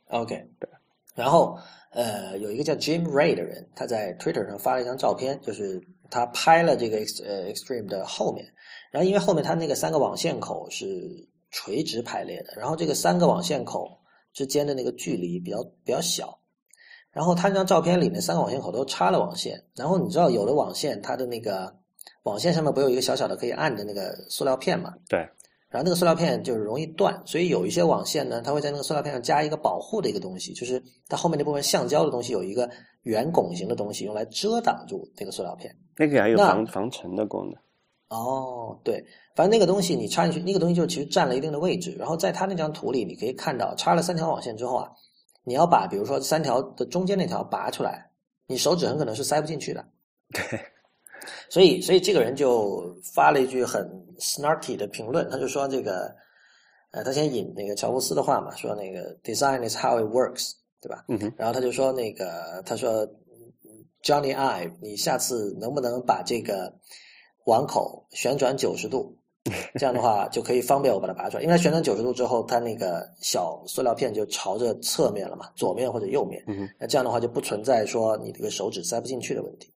OK，对，然后。呃，有一个叫 Jim Ray 的人，他在 Twitter 上发了一张照片，就是他拍了这个 X 呃 Extreme 的后面，然后因为后面他那个三个网线口是垂直排列的，然后这个三个网线口之间的那个距离比较比较小，然后他那张照片里面三个网线口都插了网线，然后你知道有的网线它的那个网线上面不有一个小小的可以按的那个塑料片嘛？对，然后那个塑料片就是容易断，所以有一些网线呢，它会在那个塑料片上加一个保护的一个东西，就是它后面那部分橡胶的东西有一个圆拱形的东西，用来遮挡住这个塑料片。那个还有防防尘的功能。哦，对，反正那个东西你插进去，那个东西就其实占了一定的位置。然后在它那张图里，你可以看到插了三条网线之后啊，你要把比如说三条的中间那条拔出来，你手指很可能是塞不进去的。对，所以，所以这个人就发了一句很 snarky 的评论，他就说这个，呃，他先引那个乔布斯的话嘛，说那个 design is how it works，对吧？嗯哼，然后他就说那个，他说 Johnny Ive，你下次能不能把这个网口旋转九十度？这样的话就可以方便我把它拔出来，因为它旋转九十度之后，它那个小塑料片就朝着侧面了嘛，左面或者右面。嗯，那这样的话就不存在说你这个手指塞不进去的问题。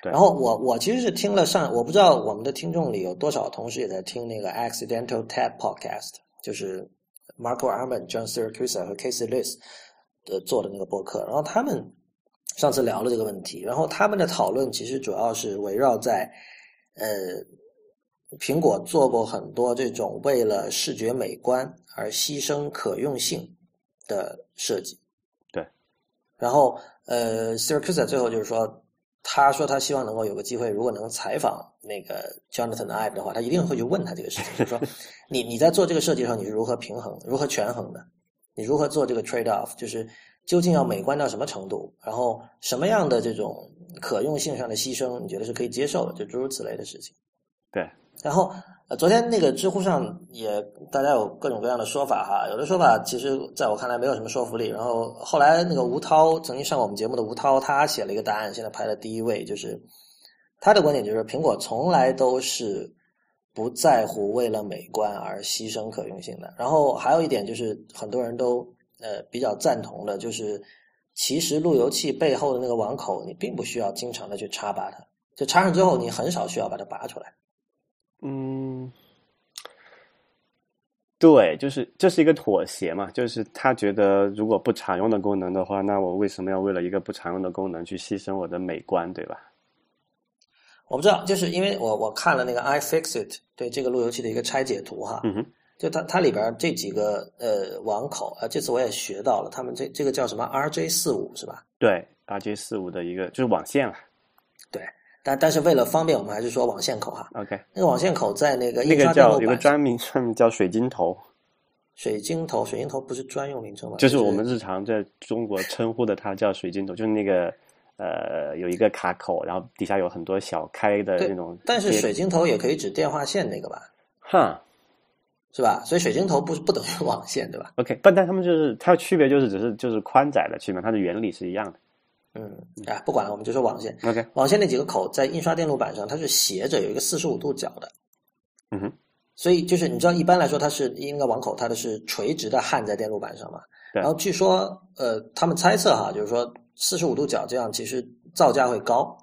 对然后我我其实是听了上，我不知道我们的听众里有多少同事也在听那个 Accidental Tab Podcast，就是 Marco Arman、John Siracusa 和 Casey Liss 的做的那个播客。然后他们上次聊了这个问题，然后他们的讨论其实主要是围绕在呃，苹果做过很多这种为了视觉美观而牺牲可用性的设计。对。然后呃，Siracusa 最后就是说。他说他希望能够有个机会，如果能采访那个 Jonathan Ive 的话，他一定会去问他这个事情，就是说 你你在做这个设计的时候，你是如何平衡、如何权衡的？你如何做这个 trade off？就是究竟要美观到什么程度？然后什么样的这种可用性上的牺牲，你觉得是可以接受的？就诸如此类的事情。对。然后呃，昨天那个知乎上也大家有各种各样的说法哈，有的说法其实在我看来没有什么说服力。然后后来那个吴涛曾经上我们节目的吴涛，他写了一个答案，现在排在第一位，就是他的观点就是苹果从来都是不在乎为了美观而牺牲可用性的。然后还有一点就是很多人都呃比较赞同的，就是其实路由器背后的那个网口，你并不需要经常的去插拔它，就插上之后你很少需要把它拔出来。嗯，对，就是这是一个妥协嘛，就是他觉得如果不常用的功能的话，那我为什么要为了一个不常用的功能去牺牲我的美观，对吧？我不知道，就是因为我我看了那个 iFixit 对这个路由器的一个拆解图哈，嗯哼，就它它里边这几个呃网口啊，这次我也学到了，他们这这个叫什么 RJ 四五是吧？对，RJ 四五的一个就是网线了。对，但但是为了方便，我们还是说网线口哈。OK，那个网线口在那个那个印刷电叫有个专名专名叫水晶头，水晶头，水晶头不是专用名称吗？就是我们日常在中国称呼的它叫水晶头，就是那个呃有一个卡口，然后底下有很多小开的那种。但是水晶头也可以指电话线那个吧，哈是吧？所以水晶头不是不等于网线，对吧？OK，但，但他们就是它的区别就是只是就是宽窄的区别，它的原理是一样的。嗯，啊，不管了，我们就说网线。OK，网线那几个口在印刷电路板上，它是斜着有一个四十五度角的。嗯哼，所以就是你知道，一般来说它是那个网口，它的是垂直的焊在电路板上嘛。对然后据说，呃，他们猜测哈，就是说四十五度角这样其实造价会高。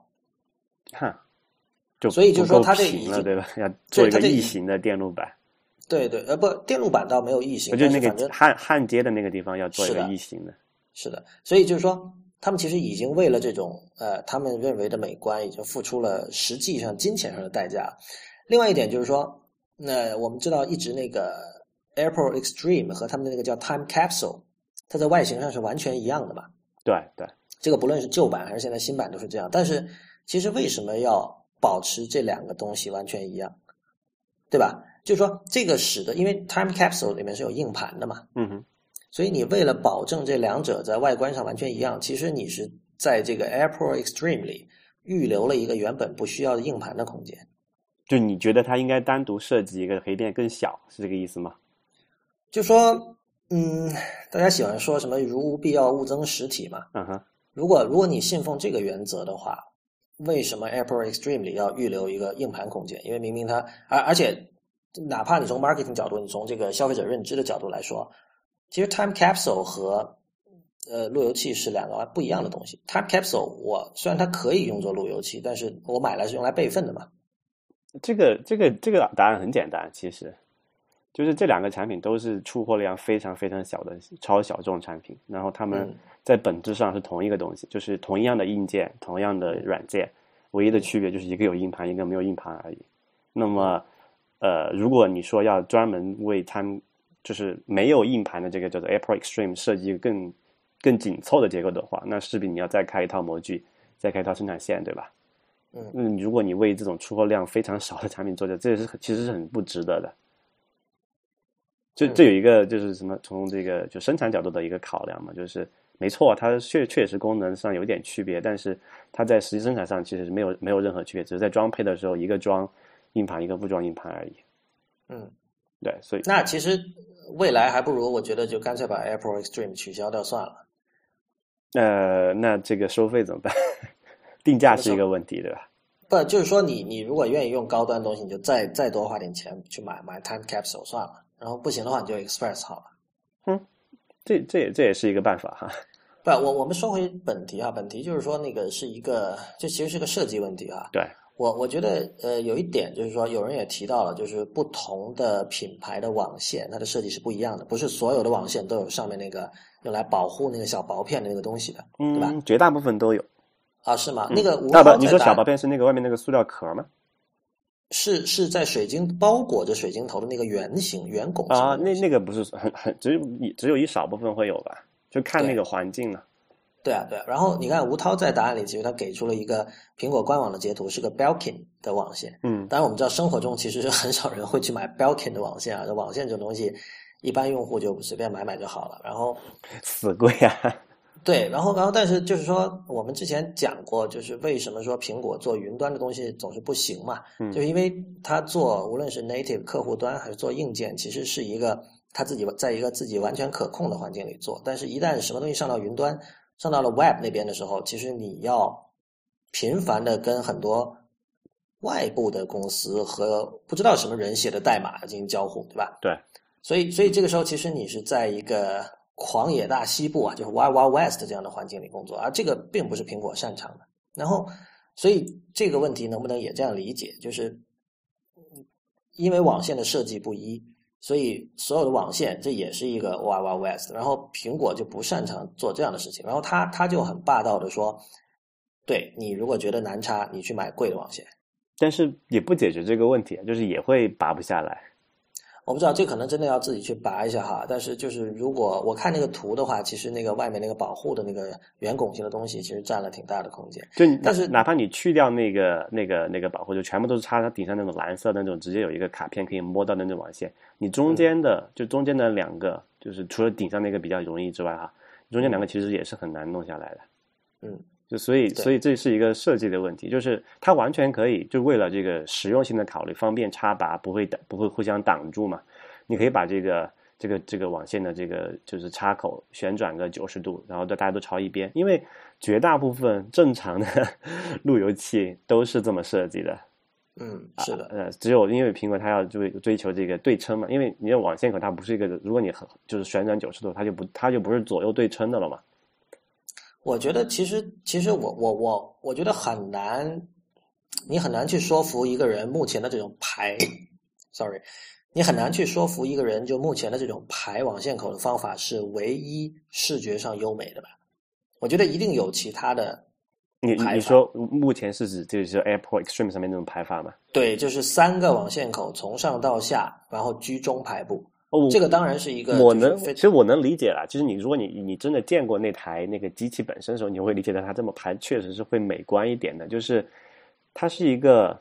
哈，就所以就是说它这已经平了，对吧？要做一个异形的电路板，对对，呃不，电路板倒没有异形，就是那个焊焊接的那个地方要做一个异形的。是的，所以就是说，他们其实已经为了这种呃他们认为的美观，已经付出了实际上金钱上的代价。另外一点就是说，那我们知道一直那个 AirPort Extreme 和他们的那个叫 Time Capsule，它在外形上是完全一样的嘛。对对，这个不论是旧版还是现在新版都是这样。但是其实为什么要保持这两个东西完全一样，对吧？就是说这个使得，因为 Time Capsule 里面是有硬盘的嘛，嗯哼，所以你为了保证这两者在外观上完全一样，其实你是在这个 AirPort Extreme 里预留了一个原本不需要的硬盘的空间。就你觉得它应该单独设计一个可以变更小，是这个意思吗？就说，嗯，大家喜欢说什么“如无必要，勿增实体”嘛。嗯哼，如果如果你信奉这个原则的话，为什么 AirPort Extreme 里要预留一个硬盘空间？因为明明它，而而且哪怕你从 marketing 角度，你从这个消费者认知的角度来说，其实 Time Capsule 和呃路由器是两个不一样的东西。Time Capsule 我虽然它可以用作路由器，但是我买来是用来备份的嘛。这个这个这个答案很简单，其实就是这两个产品都是出货量非常非常小的超小众产品，然后它们嗯在本质上是同一个东西，就是同样的硬件、同样的软件，唯一的区别就是一个有硬盘，一个没有硬盘而已。那么呃，如果你说要专门为他们就是没有硬盘的这个叫做 AirPort Extreme 设计更更紧凑的结构的话，那势必你要再开一套模具，再开一套生产线，对吧？嗯，嗯，如果你为这种出货量非常少的产品做这，这也是其实是很不值得的。这这有一个就是什么，从这个就生产角度的一个考量嘛，就是没错，它确确实功能上有点区别，但是它在实际生产上其实是没有没有任何区别，只是在装配的时候一个装硬盘，一个不装硬盘而已。嗯，对，所以那其实未来还不如我觉得就干脆把 AirPort Extreme 取消掉算了。呃，那这个收费怎么办？定价是一个问题，对吧？不，就是说你你如果愿意用高端东西，你就再再多花点钱去买买 Time Capsule 算了。然后不行的话，你就 Express 好了。嗯，这这也这也是一个办法哈。不，我我们说回本题啊，本题就是说那个是一个，这其实是个设计问题啊。对，我我觉得呃有一点就是说，有人也提到了，就是不同的品牌的网线，它的设计是不一样的，不是所有的网线都有上面那个用来保护那个小薄片的那个东西的，对吧？嗯，绝大部分都有。啊，是吗？那个无大不，套在打你说小薄片是那个外面那个塑料壳吗？是是在水晶包裹着水晶头的那个圆形圆拱形啊，那那个不是很很只有一只有一少部分会有吧？就看那个环境了。对啊，对啊。然后你看吴涛在答案里，其实他给出了一个苹果官网的截图，是个 Belkin 的网线。嗯，当然我们知道生活中其实是很少人会去买 Belkin 的网线啊，这网线这种东西，一般用户就随便买买就好了。然后 死贵啊！对，然后然后但是就是说，我们之前讲过，就是为什么说苹果做云端的东西总是不行嘛？嗯就是因为它做无论是 native 客户端还是做硬件，其实是一个他自己在一个自己完全可控的环境里做。但是，一旦什么东西上到云端，上到了 Web 那边的时候，其实你要频繁的跟很多外部的公司和不知道什么人写的代码进行交互，对吧？对，所以，所以这个时候其实你是在一个狂野大西部啊，就是 Wild Wild West 这样的环境里工作，而这个并不是苹果擅长的。然后，所以这个问题能不能也这样理解？就是嗯因为网线的设计不一，所以所有的网线这也是一个 oiros。然后苹果就不擅长做这样的事情，然后他他就很霸道的说：“对你如果觉得难插，你去买贵的网线。”但是也不解决这个问题，就是也会拔不下来。我不知道，这可能真的要自己去拔一下哈。但是就是如果我看那个图的话，其实那个外面那个保护的那个圆拱形的东西，其实占了挺大的空间。就你但是哪怕你去掉那个那个那个保护，就全部都是插它顶上那种蓝色的那种，直接有一个卡片可以摸到的那种网线，你中间的、就中间的两个，就是除了顶上那个比较容易之外哈，中间两个其实也是很难弄下来的。嗯，就所以所以这是一个设计的问题，就是它完全可以就为了这个实用性的考虑，方便插拔，不会挡不会互相挡住嘛。你可以把这个这个这个网线的这个就是插口旋转个九十度，然后大家都朝一边，因为绝大部分正常的 路由器都是这么设计的。嗯，是的，呃，只有因为苹果它要追追求这个对称嘛，因为你的网线口它不是一个，如果你很就是旋转九十度，它就不它就不是左右对称的了嘛。我觉得其实其实我我我我觉得很难，你很难去说服一个人目前的这种排，sorry，你很难去说服一个人就目前的这种排网线口的方法是唯一视觉上优美的吧？我觉得一定有其他的。你你说目前是指就是 AirPort Extreme 上面那种排法吗？对，就是三个网线口从上到下，然后居中排布。哦，这个当然是一个，我能，其实我能理解啦。就是你如果你你真的见过那台那个机器本身的时候，你会理解到它这么排确实是会美观一点的。就是它是一个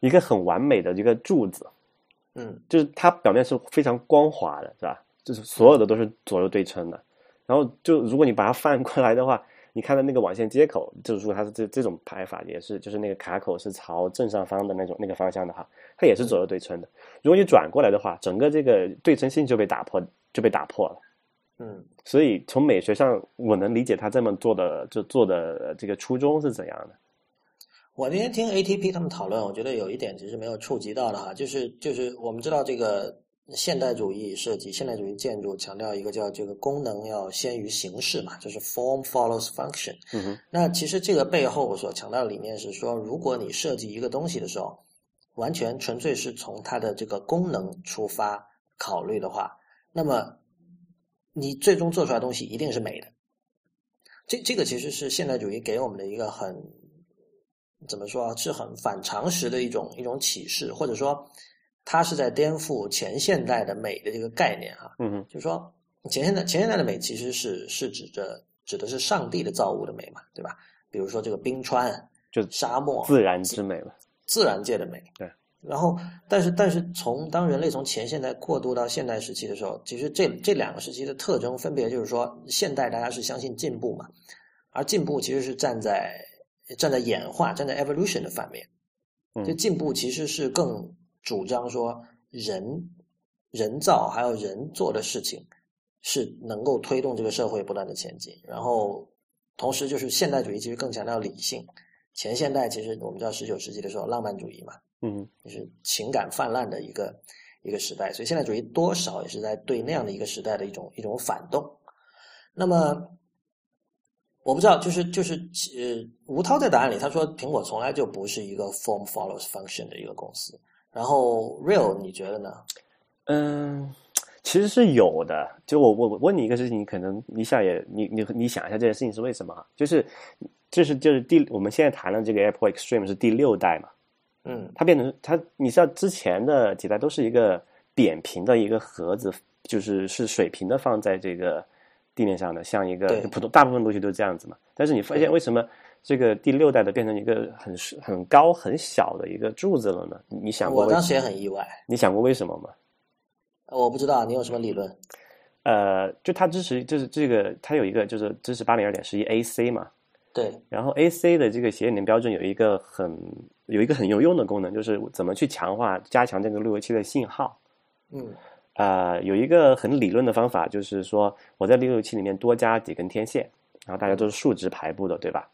一个很完美的一个柱子，嗯就是它表面是非常光滑的，是吧？就是所有的都是左右对称的。然后就如果你把它翻过来的话，你看的那个网线接口，就是说它是这这种排法也是，就是那个卡口是朝正上方的那种那个方向的哈，它也是左右对称的。如果你转过来的话，整个这个对称性就被打破，就被打破了。嗯所以从美学上，我能理解他这么做的，就做的这个初衷是怎样的。我那天听 ATP 他们讨论，我觉得有一点其实没有触及到的哈，就是就是我们知道这个现代主义设计、现代主义建筑强调一个叫这个功能要先于形式嘛，就是 form follows function。嗯哼，那其实这个背后我所强调的理念是说，如果你设计一个东西的时候，完全纯粹是从它的这个功能出发考虑的话，那么你最终做出来的东西一定是美的。这这个其实是现代主义给我们的一个很怎么说啊，是很反常识的一种一种启示，或者说，它是在颠覆前现代的美的这个概念啊。嗯哼，就是说前现代前现代的美其实是是指着指的是上帝的造物的美嘛，对吧？比如说这个冰川，就沙漠，自然之美嘛。自然界的美。对。然后，但是但是从当人类从前现代过渡到现代时期的时候，其实这这两个时期的特征分别就是说，现代大家是相信进步嘛，而进步其实是站在站在演化、站在 evolution 的反面。嗯就进步其实是更主张说人人造还有人做的事情是能够推动这个社会不断的前进，然后同时就是现代主义其实更强调理性，前现代其实我们知道十九世纪的时候浪漫主义嘛，嗯就是情感泛滥的一个一个时代，所以现代主义多少也是在对那样的一个时代的一种一种反动。那么我不知道，就是就是呃，吴涛在答案里他说，苹果从来就不是一个 form follows function 的一个公司。然后 Real 你觉得呢？嗯，其实是有的。就我我我问你一个事情，你可能一下也你你你想一下这件事情是为什么啊？就是就是就是第我们现在谈的这个 Apple Extreme 是第六代嘛，嗯它变成它，你知道之前的几代都是一个扁平的一个盒子，就是是水平的放在这个地面上的，像一个普通大部分东西都是这样子嘛。但是你发现为什么这个第六代的变成一个很很高很小的一个柱子了呢？你你想过我当时也很意外，你想过为什么吗？我不知道你有什么理论？呃，就它支持就是这个，它有一个就是支持八零二点十一 AC 嘛，对，然后 AC 的这个协议标准有一个很有一个很有用的功能，就是怎么去强化加强这个路由器的信号。嗯呃，有一个很理论的方法，就是说我在路由器里面多加几根天线，然后大家都是竖直排布的，对吧？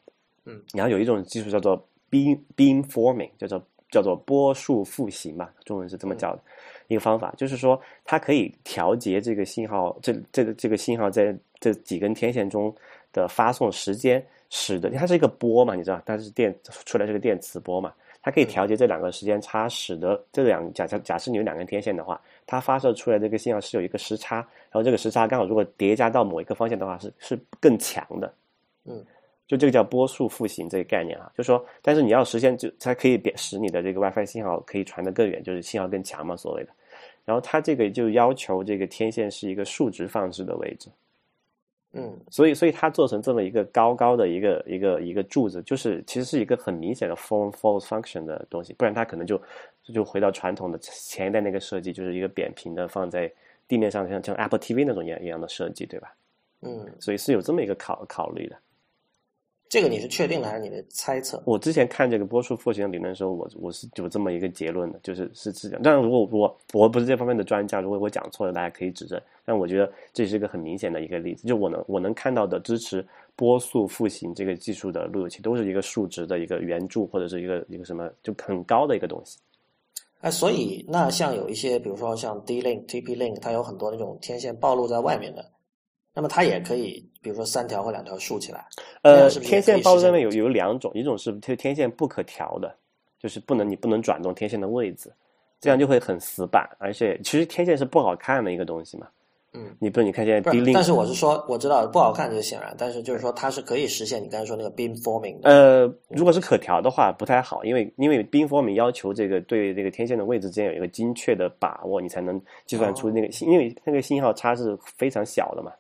嗯。然后有一种技术叫做 beam beam forming，叫做叫做波束复形嘛，中文是这么叫的。一个方法就是说，它可以调节这个信号，这这个这个信号在这几根天线中的发送时间，使得它是一个波嘛，你知道，它是电出来是个电磁波嘛，它可以调节这两个时间差，使得这两假设假设你有两根天线的话，它发射出来这个信号是有一个时差，然后这个时差刚好如果叠加到某一个方向的话，是是更强的。嗯，就这个叫波束复形这个概念啊，就说，但是你要实现就才可以使你的这个 WiFi 信号可以传得更远，就是信号更强嘛，所谓的。然后它这个就要求这个天线是一个竖直放置的位置，嗯所以所以它做成这么一个高高的一个一个一个柱子，就是其实是一个很明显的 form follows function 的东西，不然它可能就就回到传统的前一代那个设计，就是一个扁平的放在地面上，像像 Apple TV 那种一样一样的设计，对吧？嗯，所以是有这么一个考考虑的。这个你是确定的还是你的猜测？我之前看这个波束复形的理论的时候，我我是有这么一个结论的，就是是是这样。但是如果我我不是这方面的专家，如果我讲错了，大家可以指正。但我觉得这是一个很明显的一个例子，就我能我能看到的支持波速复形这个技术的路由器，都是一个数值的一个圆柱或者是一个一个什么就很高的一个东西。哎，所以那像有一些，比如说像 D-Link、TP-Link，它有很多那种天线暴露在外面的，那么它也可以，比如说三条或两条竖起来。呃，天线暴露实现在面有有两种，一种是天天线不可调的，就是不能你不能转动天线的位置，这样就会很死板，而且其实天线是不好看的一个东西嘛。嗯，你不是你看现在但是我是说，我知道不好看，这是显然，但是就是说它是可以实现你刚才说那个 beam forming 的。呃，如果是可调的话，不太好，因为因为 beamforming 要求这个对这个天线的位置之间有一个精确的把握，你才能计算出那个信，因为那个信号差是非常小的嘛。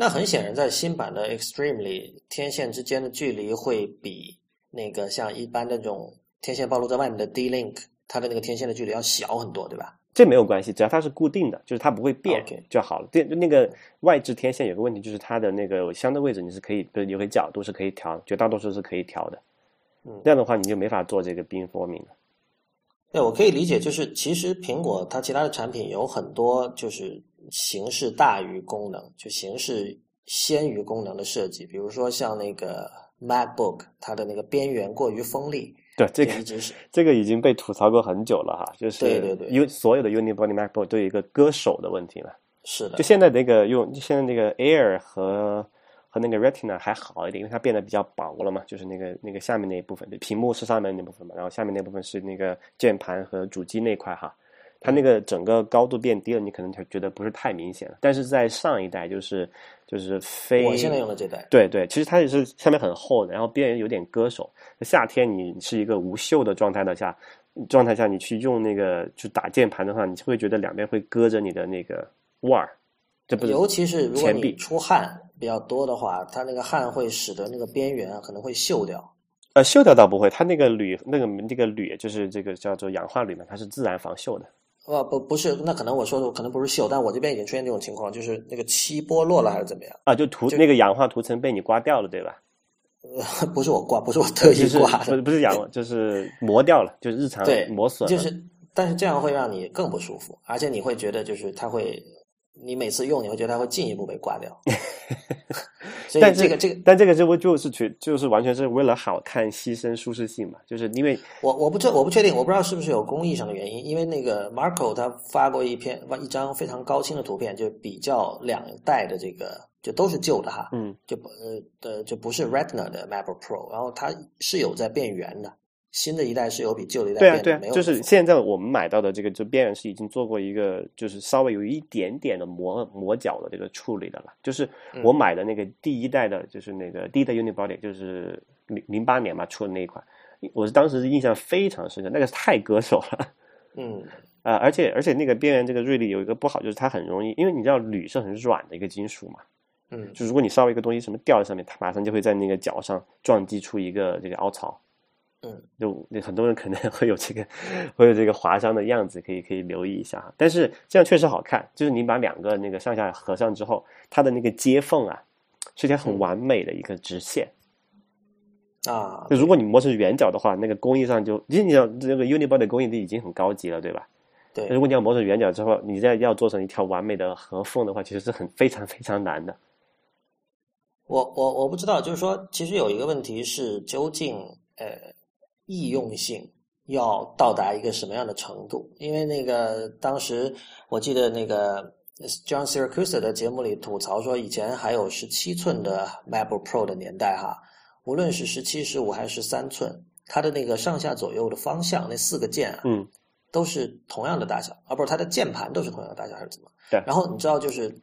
那很显然，在新版的 Extreme 里，天线之间的距离会比那个像一般的这种天线暴露在外面的 D-Link，它的那个天线的距离要小很多，对吧？这没有关系，只要它是固定的，就是它不会变就好了。对，那个外置天线有个问题，就是它的那个相对位置你是可以，不是有个角度是可以调，绝大多数是可以调的。嗯这样的话你就没法做这个 beamforming 了。对，我可以理解，就是其实苹果它其他的产品有很多就是形式大于功能，就形式先于功能的设计，比如说像那个 MacBook，它的那个边缘过于锋利，对，这个一直是这个已经被吐槽过很久了哈，就是对对对，U 所有的 unibody MacBook 都有一个割手的问题了。是的就，现在那个用现在那个 Air 和和那个 Retina 还好一点，因为它变得比较薄了嘛，就是那个那个下面那一部分，屏幕是上面那部分嘛，然后下面那部分是那个键盘和主机那块哈。它那个整个高度变低了，你可能就觉得不是太明显了。但是在上一代，就是就是非我现在用的这代，对对，其实它也是下面很厚的，然后边缘有点割手。夏天你是一个无袖的状态的下，状态下，你去用那个去打键盘的话，你会觉得两边会割着你的那个腕儿，这不是尤其是如果你出汗比较多的话，它那个汗会使得那个边缘啊可能会锈掉。呃，锈掉倒不会，它那个铝那个那个铝就是这个叫做氧化铝嘛，它是自然防锈的。呃，不不是，那可能我说的可能不是锈，但我这边已经出现这种情况，就是那个漆剥落了还是怎么样？啊，就涂就那个氧化涂层被你刮掉了，对吧？呃，不是我刮，不是我特意刮的，不是不是氧化，就是磨掉了，就是日常对磨损了。就是，但是这样会让你更不舒服，而且你会觉得就是它会，你每次用你会觉得它会进一步被刮掉。所以但这个这个，但这个就不就是全就是完全是为了好看牺牲舒适性嘛？就是因为我我不确我不确定，我不知道是不是有工艺上的原因，因为那个 Marco 他发过一篇一张非常高清的图片，就比较两代的这个就都是旧的哈，嗯，就不呃的就不是 Retina 的 MacBook Pro，然后它是有在变圆的，新的一代是有比旧的一代对啊对啊就是现在我们买到的这个就边缘是已经做过一个就是稍微有一点点的磨磨角的这个处理的了。就是嗯我买的那个第一代的，就是那个第一代 Unibody，就是零零八年嘛出的那一款，我是当时印象非常深刻，那个太割手了。嗯 啊、而且而且那个边缘这个锐利有一个不好，就是它很容易，因为你知道铝是很软的一个金属嘛，嗯就如果你稍微一个东西什么掉在上面，它马上就会在那个角上撞击出一个这个凹槽。嗯，就那很多人可能 会有这个会有这个划伤的样子，可以可以留意一下哈。但是这样确实好看，就是你把两个那个上下合上之后，它的那个接缝啊，是一条很嗯完美的一个直线。啊就如果你磨成圆角的话，那个工艺上就，其实你要这个 Unibody 的工艺已经很高级了，对吧？对如果你要磨成圆角之后，你再要做成一条完美的合缝的话，其实是很非常非常难的。我我我不知道，就是说，其实有一个问题是，究竟呃易用性要到达一个什么样的程度？因为那个当时我记得那个 John Siracusa 的节目里吐槽说，以前还有十七寸的 MacBook Pro 的年代哈，无论是十七、十五还是十三寸，它的那个上下左右的方向那四个键啊，嗯，都是同样的大小，啊，不是它的键盘都是同样的大小还是怎么？对然后你知道，就是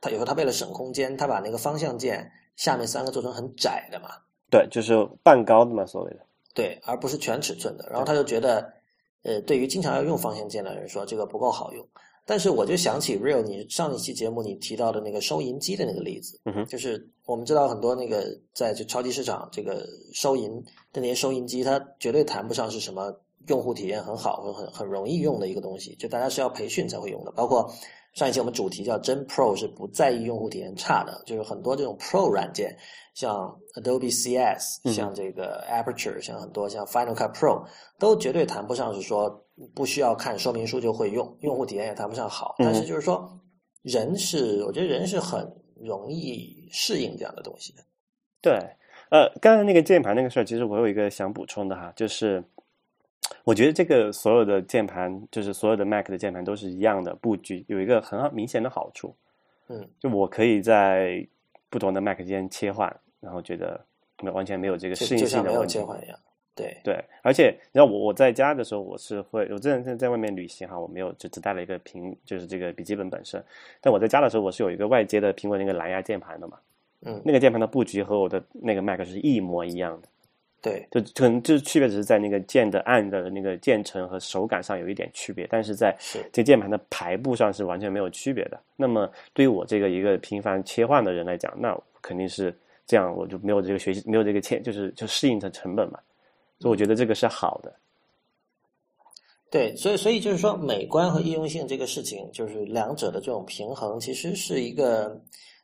他有时候他为了省空间，他把那个方向键下面三个做成很窄的嘛，对，就是半高的嘛，所谓的。对，而不是全尺寸的。然后他就觉得，呃，对于经常要用方向键的人说，这个不够好用。但是我就想起 Real 你上一期节目你提到的那个收银机的那个例子，嗯哼就是我们知道很多那个在这超级市场这个收银的那些收银机，它绝对谈不上是什么用户体验很好、很很很容易用的一个东西，就大家是要培训才会用的。包括上一期我们主题叫真 Pro 是不在意用户体验差的，就是很多这种 Pro 软件，像 Adobe CS，嗯像这个 Aperture，像很多像 Final Cut Pro，都绝对谈不上是说不需要看说明书就会用，用户体验也谈不上好。嗯但是就是说，人是我觉得人是很容易适应这样的东西的。对，呃，刚才那个键盘那个事儿，其实我有一个想补充的哈，就是我觉得这个所有的键盘，就是所有的 Mac 的键盘都是一样的布局，有一个很好明显的好处，嗯，就我可以在不同的 Mac 之间切换，然后觉得没完全没有这个适应性的问题切。换一样。对，对，而且你知道我我在家的时候，我是会，我之前在外面旅行哈，我没有就只带了一个屏，就是这个笔记本本身。但我在家的时候，我是有一个外接的苹果那个蓝牙键盘的嘛，嗯，那个键盘的布局和我的那个 Mac 是一模一样的，对，就可能就是区别只是在那个键的按的那个键程和手感上有一点区别，但是在这键盘的排布上是完全没有区别的。那么对于我这个一个频繁切换的人来讲，那肯定是这样，我就没有这个学习，没有这个切，就是就适应的成本嘛。所以我觉得这个是好的。对，所以所以就是说，美观和易用性这个事情，就是两者的这种平衡，其实是一个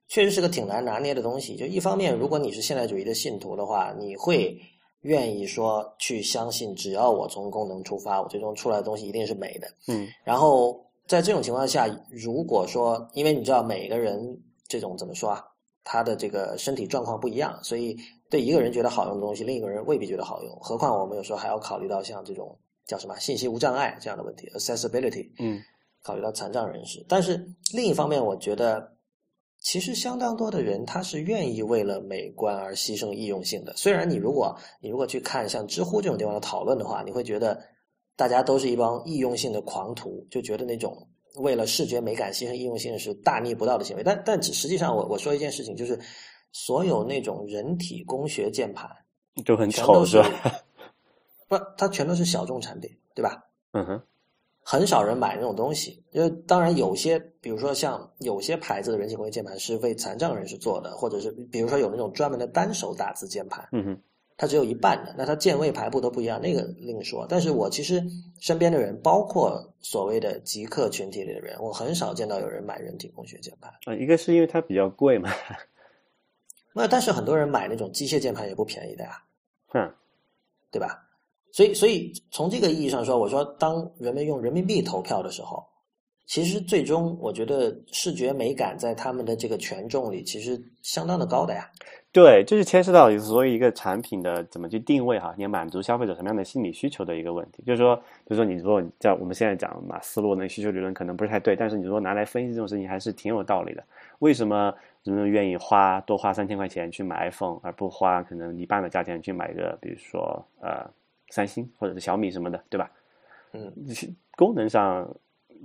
确实是个挺难拿捏的东西。就一方面，如果你是现代主义的信徒的话，你会愿意说去相信，只要我从功能出发，我最终出来的东西一定是美的。嗯然后在这种情况下，如果说，因为你知道每个人这种怎么说啊，他的这个身体状况不一样，所以对一个人觉得好用的东西，另一个人未必觉得好用。何况我们有时候还要考虑到像这种叫什么信息无障碍这样的问题 （accessibility），嗯考虑到残障人士。但是另一方面，我觉得其实相当多的人他是愿意为了美观而牺牲易用性的。虽然你如果你如果去看像知乎这种地方的讨论的话，你会觉得大家都是一帮易用性的狂徒，就觉得那种为了视觉美感牺牲易用性是大逆不道的行为。但但实际上我，我说一件事情，就是所有那种人体工学键盘，都很丑是吧？不，它全都是小众产品，对吧？嗯哼，很少人买那种东西。因为当然有些，比如说像有些牌子的人体工学键盘是为残障人士做的，或者是比如说有那种专门的单手打字键盘，嗯哼，它只有一半的，那它键位排布都不一样，那个另说。但是我其实身边的人，包括所谓的极客群体里的人，我很少见到有人买人体工学键盘。啊，一个是因为它比较贵嘛，那但是很多人买那种机械键盘也不便宜的呀，嗯，对吧？所以，所以从这个意义上说，我说当人们用人民币投票的时候，其实最终我觉得视觉美感在他们的这个权重里，其实相当的高的呀。对，这是牵涉到所谓一个产品的怎么去定位哈，你要满足消费者什么样的心理需求的一个问题。就是说，比如说你如果在我们现在讲马斯洛那需求理论可能不是太对，但是你如果拿来分析这种事情还是挺有道理的。为什么人们愿意花多花三千块钱去买 iPhone，而不花可能一半的价钱去买一个比如说呃三星或者是小米什么的，对吧？嗯，功能上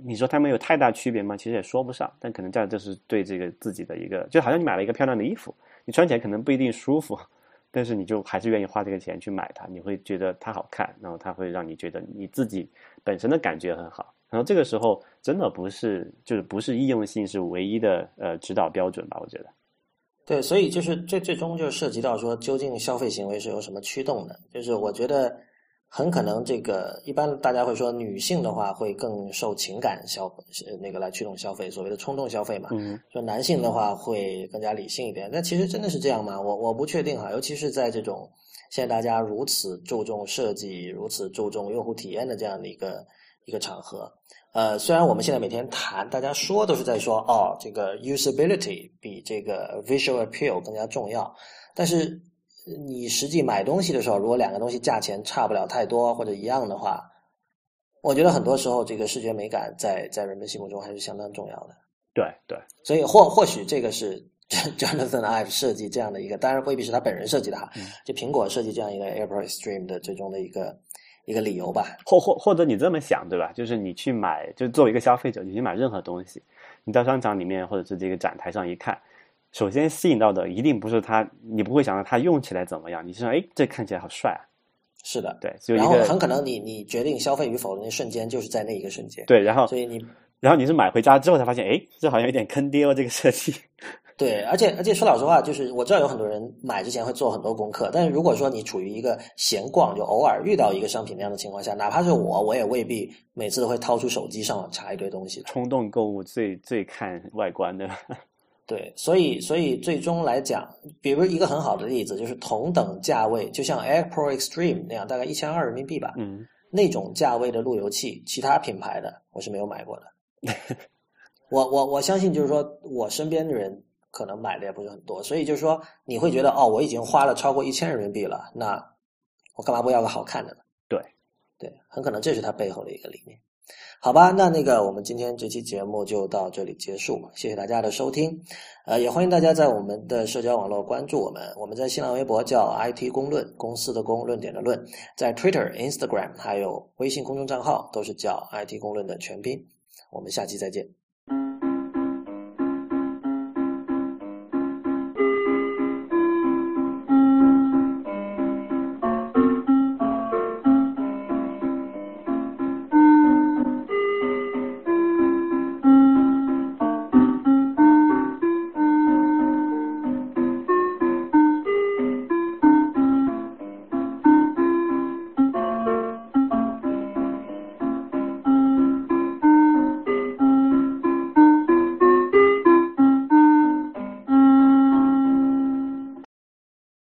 你说它们有太大区别吗？其实也说不上，但可能这就是对这个自己的一个，就好像你买了一个漂亮的衣服。你穿起来可能不一定舒服，但是你就还是愿意花这个钱去买它，你会觉得它好看，然后它会让你觉得你自己本身的感觉很好。然后这个时候真的不是就是不是易用性是唯一的呃指导标准吧？我觉得。对，所以就是最最终就涉及到说，究竟消费行为是由什么驱动的？就是我觉得。很可能这个一般大家会说女性的话会更受情感消那个来驱动消费，所谓的冲动消费嘛。嗯。说男性的话会更加理性一点，那其实真的是这样吗？我我不确定哈，尤其是在这种现在大家如此注重设计、如此注重用户体验的这样的一个一个场合。呃，虽然我们现在每天谈，大家说都是在说哦，这个 usability 比这个 visual appeal 更加重要，但是。你实际买东西的时候，如果两个东西价钱差不了太多或者一样的话，我觉得很多时候这个视觉美感在在人们心目中还是相当重要的。对对，所以或或许这个是 Jonathan Ive 设计这样的一个，当然未必是他本人设计的哈，就苹果设计这样一个 AirPod Extreme 的最终的一个一个理由吧。或或或者你这么想对吧？就是你去买，就作为一个消费者，你去买任何东西，你到商场里面或者是这个展台上一看。首先吸引到的一定不是它，你不会想到它用起来怎么样，你是说，哎，这看起来好帅啊！是的，对，然后很可能你你决定消费与否的那瞬间，就是在那一个瞬间。对，然后所以你，然后你是买回家之后才发现，哎，这好像有点坑爹哦，这个设计。对，而且而且说老实话，就是我知道有很多人买之前会做很多功课，但是如果说你处于一个闲逛，就偶尔遇到一个商品那样的情况下，哪怕是我，我也未必每次都会掏出手机上网查一堆东西。冲动购物最最看外观的。对，所以所以最终来讲，比如一个很好的例子，就是同等价位，就像 AirPro Extreme 那样，大概一千二人民币吧，嗯，那种价位的路由器，其他品牌的我是没有买过的。我我我相信，就是说我身边的人可能买的也不是很多，所以就是说你会觉得哦，我已经花了超过一千人民币了，那我干嘛不要个好看的呢？对，对，很可能这是它背后的一个理念。好吧，那那个我们今天这期节目就到这里结束，谢谢大家的收听，呃，也欢迎大家在我们的社交网络关注我们，我们在新浪微博叫 IT 公论，公司的公，论点的论，在 Twitter、Instagram 还有微信公众账号都是叫 IT 公论的全拼，我们下期再见。